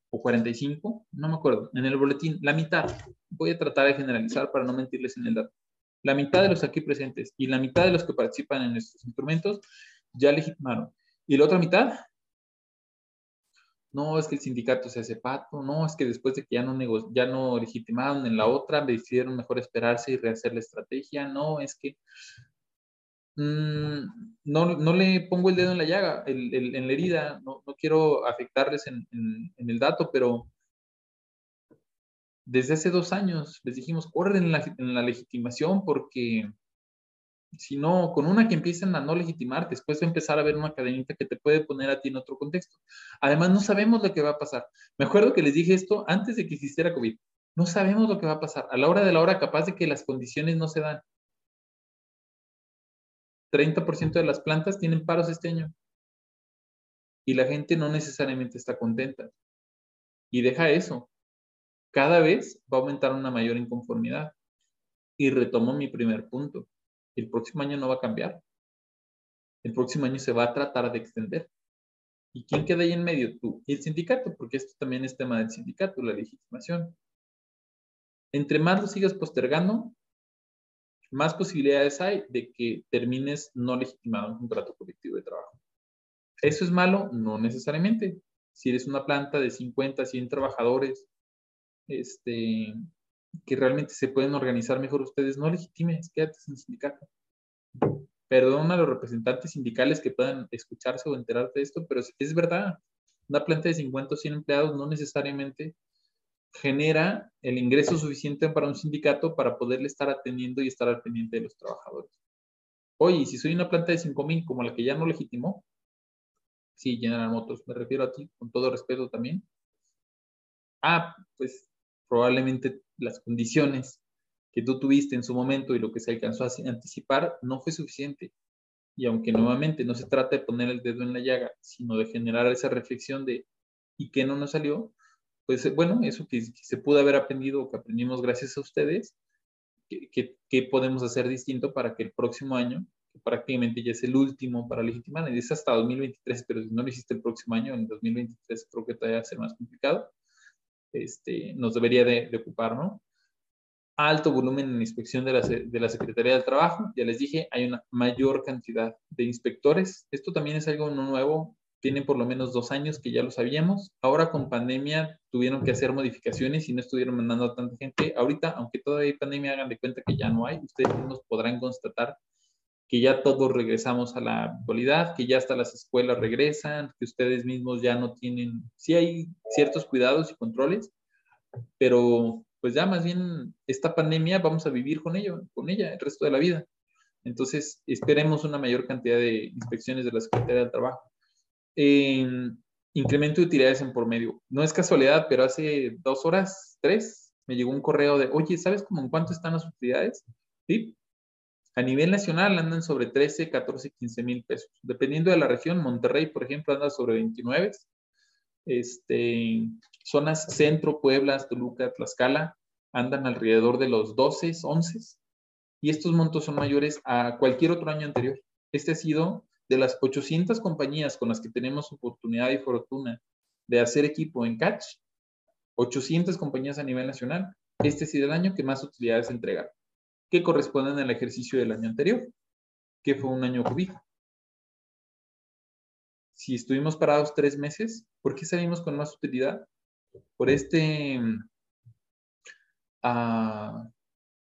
o 45, no me acuerdo, en el boletín, la mitad, voy a tratar de generalizar para no mentirles en el dato, la mitad de los aquí presentes y la mitad de los que participan en estos instrumentos ya legitimaron. Y la otra mitad, no, es que el sindicato se hace pato, no, es que después de que ya no, ya no legitimaron en la otra, decidieron mejor esperarse y rehacer la estrategia, no, es que no, no, le pongo el dedo en la llaga, en la herida, no, quiero afectarles en, el dato, pero desde hace dos años les dijimos, corren en la, en la legitimación porque si no, con una que empiecen a no legitimar, después va a empezar a ver una cadenita que te puede poner a ti en otro contexto. Además, no sabemos lo que va a pasar. Me acuerdo que les dije esto antes de que existiera COVID. No sabemos lo que va a pasar. A la hora de la hora, capaz de que las condiciones no se dan. 30% de las plantas tienen paros este año. Y la gente no necesariamente está contenta. Y deja eso. Cada vez va a aumentar una mayor inconformidad. Y retomo mi primer punto. El próximo año no va a cambiar. El próximo año se va a tratar de extender. ¿Y quién queda ahí en medio? Tú y el sindicato, porque esto también es tema del sindicato, la legitimación. Entre más lo sigas postergando, más posibilidades hay de que termines no legitimado un contrato colectivo de trabajo. ¿Eso es malo? No necesariamente. Si eres una planta de 50, 100 trabajadores, este, que realmente se pueden organizar mejor ustedes, no legitimes, quédate sin sindicato. Perdón a los representantes sindicales que puedan escucharse o enterarte de esto, pero es verdad. Una planta de 50 o 100 empleados no necesariamente genera el ingreso suficiente para un sindicato para poderle estar atendiendo y estar al pendiente de los trabajadores. Oye, si soy una planta de 5.000 como la que ya no legitimó, sí, General Motors, me refiero a ti, con todo respeto también. Ah, pues probablemente las condiciones que tú tuviste en su momento y lo que se alcanzó a anticipar no fue suficiente. Y aunque nuevamente no se trata de poner el dedo en la llaga, sino de generar esa reflexión de ¿y qué no nos salió? Pues eh, bueno, eso que, se pudo haber aprendido o que aprendimos gracias a ustedes, ¿qué podemos hacer distinto para que el próximo año, que prácticamente ya es el último para legitimar, es hasta 2023, pero si no lo hiciste el próximo año, en 2023 creo que todavía va a ser más complicado, este, nos debería de, de ocupar, ¿no? alto volumen en inspección de la, de la, Secretaría del Trabajo. Ya les dije, hay una mayor cantidad de inspectores. Esto también es algo nuevo tienen por lo menos dos años que ya lo sabíamos. Ahora con pandemia tuvieron que hacer modificaciones y no estuvieron mandando a tanta gente. Ahorita, aunque todavía hay pandemia, hagan de cuenta que ya no hay. Ustedes mismos podrán constatar que ya todos regresamos a la actualidad, que ya hasta las escuelas regresan, que ustedes mismos ya no tienen, sí hay ciertos cuidados y controles, pero pues ya más bien esta pandemia vamos a vivir con ello, con ella el resto de la vida. Entonces, esperemos una mayor cantidad de inspecciones de la Secretaría del Trabajo. Incremento de utilidades en por medio. No es casualidad, pero hace dos horas, tres, me llegó un correo de, oye, ¿sabes cómo en cuánto están las utilidades? Sí. A nivel nacional andan sobre 13, 14, 15 mil pesos. Dependiendo de la región, Monterrey, por ejemplo, anda sobre 29. Este, zonas centro, Puebla, Toluca, Tlaxcala, andan alrededor de los 12, 11. Y estos montos son mayores a cualquier otro año anterior. Este ha sido de las 800 compañías con las que tenemos oportunidad y fortuna de hacer equipo en Catch, 800 compañías a nivel nacional, este sido el año que más utilidades entregaron que corresponden al ejercicio del año anterior, que fue un año COVID. Si estuvimos parados tres meses, ¿por qué salimos con más utilidad? Por este ah,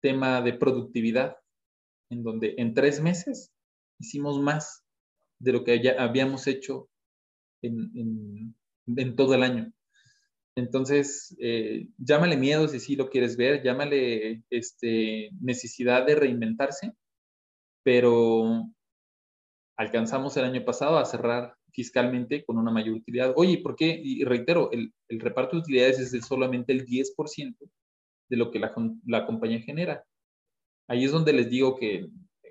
tema de productividad, en donde en tres meses hicimos más de lo que ya habíamos hecho en todo el año. Entonces, eh, llámale miedo si sí lo quieres ver, llámale este, necesidad de reinventarse, pero alcanzamos el año pasado a cerrar fiscalmente con una mayor utilidad. Oye, ¿por qué? Y reitero, el, reparto de utilidades es solamente el 10% de lo que la, la, compañía genera. Ahí es donde les digo que,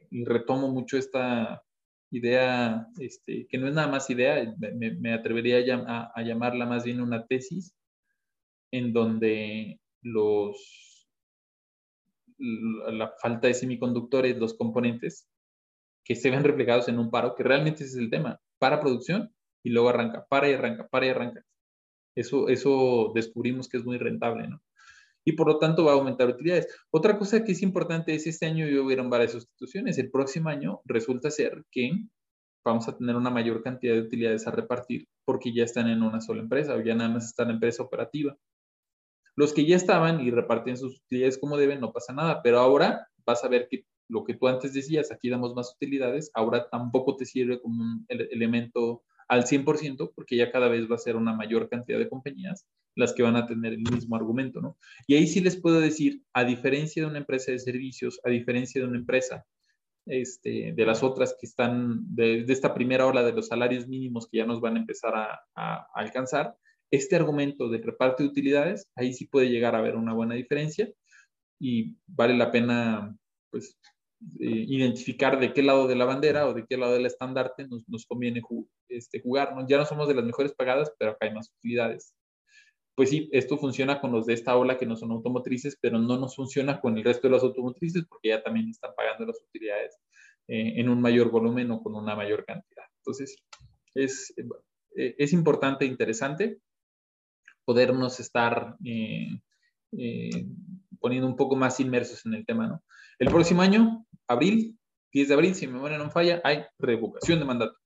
retomo mucho esta idea, este, que no es nada más idea, me, atrevería a, a llamarla más bien una tesis, en donde los, la falta de semiconductores, los componentes, que se ven reflejados en un paro, que realmente ese es el tema, para producción y luego arranca, para y arranca, para y arranca. Eso, eso descubrimos que es muy rentable, ¿no? Y por lo tanto va a aumentar utilidades. Otra cosa que es importante es este año ya hubieron varias sustituciones. El próximo año resulta ser que vamos a tener una mayor cantidad de utilidades a repartir porque ya están en una sola empresa o ya nada más están en empresa operativa. Los que ya estaban y repartían sus utilidades como deben, no pasa nada, pero ahora vas a ver que lo que tú antes decías, aquí damos más utilidades, ahora tampoco te sirve como un elemento al 100% porque ya cada vez va a ser una mayor cantidad de compañías las que van a tener el mismo argumento, ¿no? Y ahí sí les puedo decir, a diferencia de una empresa de servicios, a diferencia de una empresa este, de las otras que están, de, esta primera ola de los salarios mínimos que ya nos van a empezar a alcanzar, este argumento de reparto de utilidades, ahí sí puede llegar a haber una buena diferencia y vale la pena pues, eh, identificar de qué lado de la bandera o de qué lado del estandarte nos, conviene este, jugar. ¿no? Ya no somos de las mejores pagadas, pero acá hay más utilidades. Pues sí, esto funciona con los de esta ola que no son automotrices, pero no nos funciona con el resto de las automotrices porque ya también están pagando las utilidades eh, en un mayor volumen o con una mayor cantidad. Entonces, es, eh, es importante e interesante podernos estar poniendo un poco más inmersos en el tema. ¿no? El próximo año, abril, 10 de abril, si mi memoria no falla, hay revocación de mandato.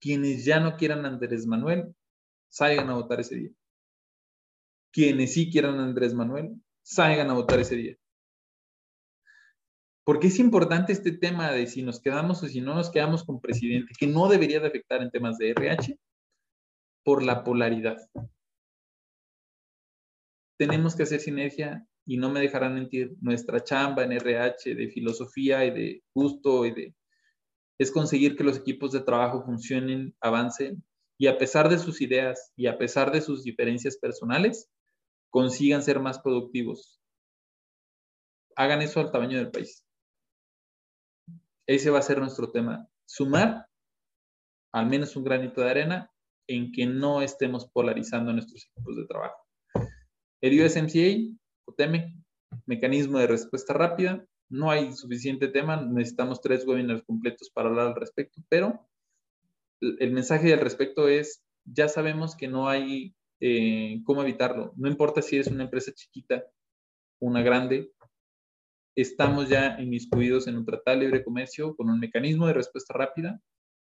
Quienes ya no quieran Andrés Manuel, salgan a votar ese día. Quienes sí quieran Andrés Manuel, salgan a votar ese día. Porque es importante este tema de si nos quedamos o si no nos quedamos con presidente, que no debería de afectar en temas de RH, por la polaridad tenemos que hacer sinergia y no me dejarán mentir, nuestra chamba en RH de filosofía y de gusto y de es conseguir que los equipos de trabajo funcionen, avancen y a pesar de sus ideas y a pesar de sus diferencias personales, consigan ser más productivos. Hagan eso al tamaño del país. Ese va a ser nuestro tema. Sumar al menos un granito de arena en que no estemos polarizando nuestros equipos de trabajo. El USMCA, OTM, mecanismo de respuesta rápida, no hay suficiente tema, necesitamos tres webinars completos para hablar al respecto, pero el mensaje al respecto es, ya sabemos que no hay eh, cómo evitarlo, no importa si es una empresa chiquita, una grande, estamos ya inmiscuidos en un tratado de libre comercio con un mecanismo de respuesta rápida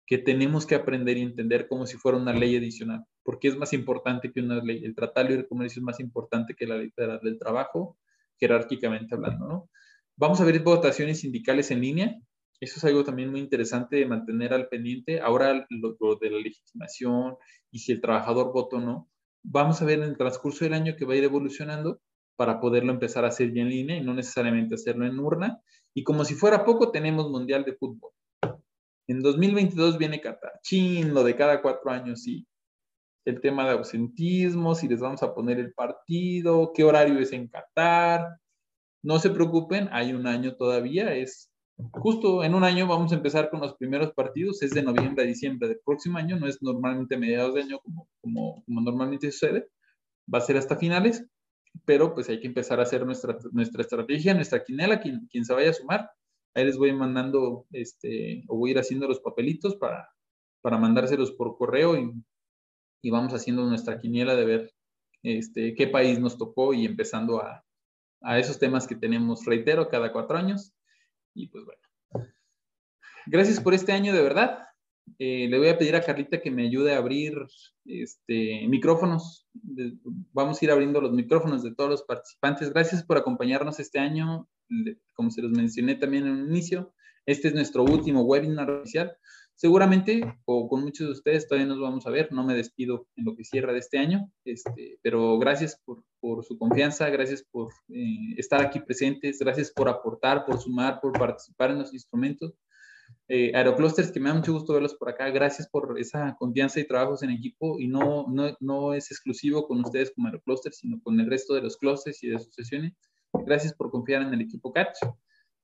que tenemos que aprender y entender como si fuera una ley adicional, porque es más importante que una ley. El Tratado de Libre Comercio es más importante que la ley del trabajo, jerárquicamente hablando, ¿no? Vamos a ver votaciones sindicales en línea. Eso es algo también muy interesante de mantener al pendiente. Ahora lo, de la legitimación y si el trabajador votó o no. Vamos a ver en el transcurso del año que va a ir evolucionando para poderlo empezar a hacer ya en línea y no necesariamente hacerlo en urna Y como si fuera poco, tenemos Mundial de Fútbol. En 2022 viene Qatar. Chin, lo de cada cuatro años, sí. El tema de ausentismo, si les vamos a poner el partido, qué horario es en Qatar. No se preocupen, hay un año todavía, es justo en un año vamos a empezar con los primeros partidos, es de noviembre a diciembre del próximo año, no es normalmente mediados de año como, como, normalmente sucede, va a ser hasta finales, pero pues hay que empezar a hacer nuestra, nuestra estrategia, nuestra quinela, quien, quien se vaya a sumar, ahí les voy mandando, este, o voy a ir haciendo los papelitos para, para mandárselos por correo y, y vamos haciendo nuestra quiniela de ver este, qué país nos tocó y empezando a, a esos temas que tenemos, reitero, cada cuatro años. Y pues bueno, gracias por este año de verdad. Eh, le voy a pedir a Carlita que me ayude a abrir este, micrófonos. Vamos a ir abriendo los micrófonos de todos los participantes. Gracias por acompañarnos este año. Como se los mencioné también en un inicio, este es nuestro último webinar oficial. Seguramente, o con muchos de ustedes, todavía nos vamos a ver. No me despido en lo que cierra de este año, este, pero gracias por, por, su confianza, gracias por eh, estar aquí presentes, gracias por aportar, por sumar, por participar en los instrumentos. Eh, Aeroclusters, que me da mucho gusto verlos por acá. Gracias por esa confianza y trabajos en equipo. Y no, no, no es exclusivo con ustedes como Aeroclusters, sino con el resto de los clusters y de asociaciones. Gracias por confiar en el equipo Catch.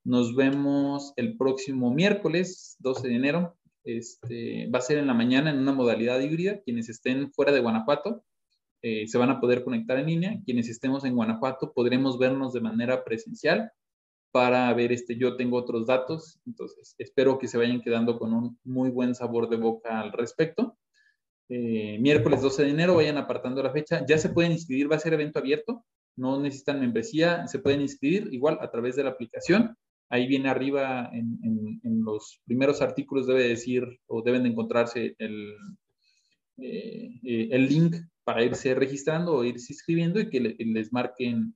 Nos vemos el próximo miércoles, 12 de enero, este, va a ser en la mañana en una modalidad híbrida. Quienes estén fuera de Guanajuato eh, se van a poder conectar en línea. Quienes estemos en Guanajuato podremos vernos de manera presencial para ver este yo tengo otros datos. Entonces, espero que se vayan quedando con un muy buen sabor de boca al respecto. Eh, miércoles 12 de enero, vayan apartando la fecha. Ya se pueden inscribir, va a ser evento abierto. No necesitan membresía, se pueden inscribir igual a través de la aplicación. Ahí viene arriba en, los primeros artículos debe decir o deben de encontrarse el, eh, eh, el link para irse registrando o irse inscribiendo y que les marquen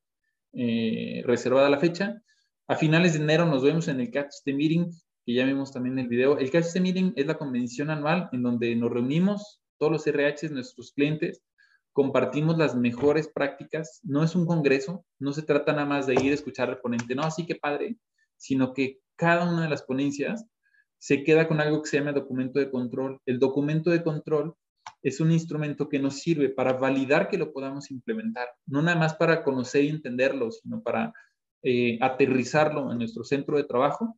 eh, reservada la fecha. A finales de enero nos vemos en el Catch the Meeting, que ya vimos también en el video. El Catch the Meeting es la convención anual en donde nos reunimos todos los RHs, nuestros clientes, compartimos las mejores prácticas. No es un congreso, no se trata nada más de ir a escuchar al ponente, no, así que padre, sino que cada una de las ponencias se queda con algo que se llama documento de control. El documento de control es un instrumento que nos sirve para validar que lo podamos implementar, no nada más para conocer y entenderlo, sino para eh, aterrizarlo en nuestro centro de trabajo.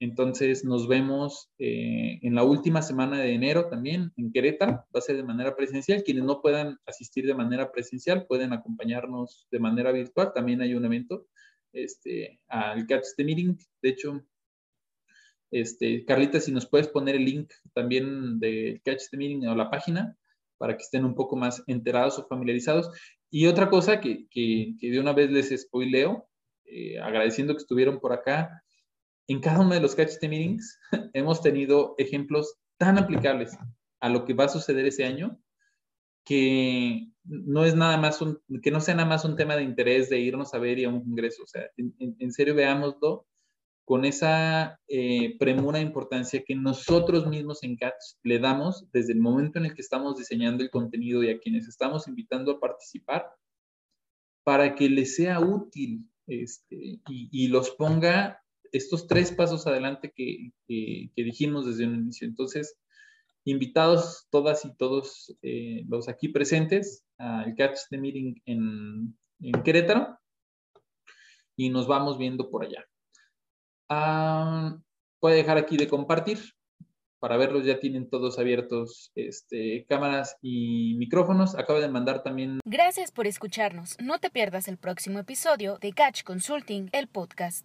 Entonces nos vemos eh, en la última semana de enero también en Querétaro, va a ser de manera presencial. Quienes no puedan asistir de manera presencial pueden acompañarnos de manera virtual. También hay un evento este, al Catch the Meeting. De hecho, este, Carlita, si nos puedes poner el link también de Catch the Meeting o la página para que estén un poco más enterados o familiarizados. Y otra cosa que, que, de una vez les spoileo, eh, agradeciendo que estuvieron por acá, en cada uno de los Catch the Meetings hemos tenido ejemplos tan aplicables a lo que va a suceder ese año que no es nada más un, que no sea nada más un tema de interés de irnos a ver y a un congreso. O sea, en, serio veámoslo con esa eh, premura de importancia que nosotros mismos en CATS le damos desde el momento en el que estamos diseñando el contenido y a quienes estamos invitando a participar para que les sea útil este, y, los ponga estos tres pasos adelante que, que, que dijimos desde un inicio. Entonces, invitados todas y todos eh, los aquí presentes al Catch the Meeting en, Querétaro y nos vamos viendo por allá. Ah, voy a dejar aquí de compartir. Para verlos ya tienen todos abiertos este, cámaras y micrófonos. Acabo de mandar también... Gracias por escucharnos. No te pierdas el próximo episodio de Catch Consulting, el podcast.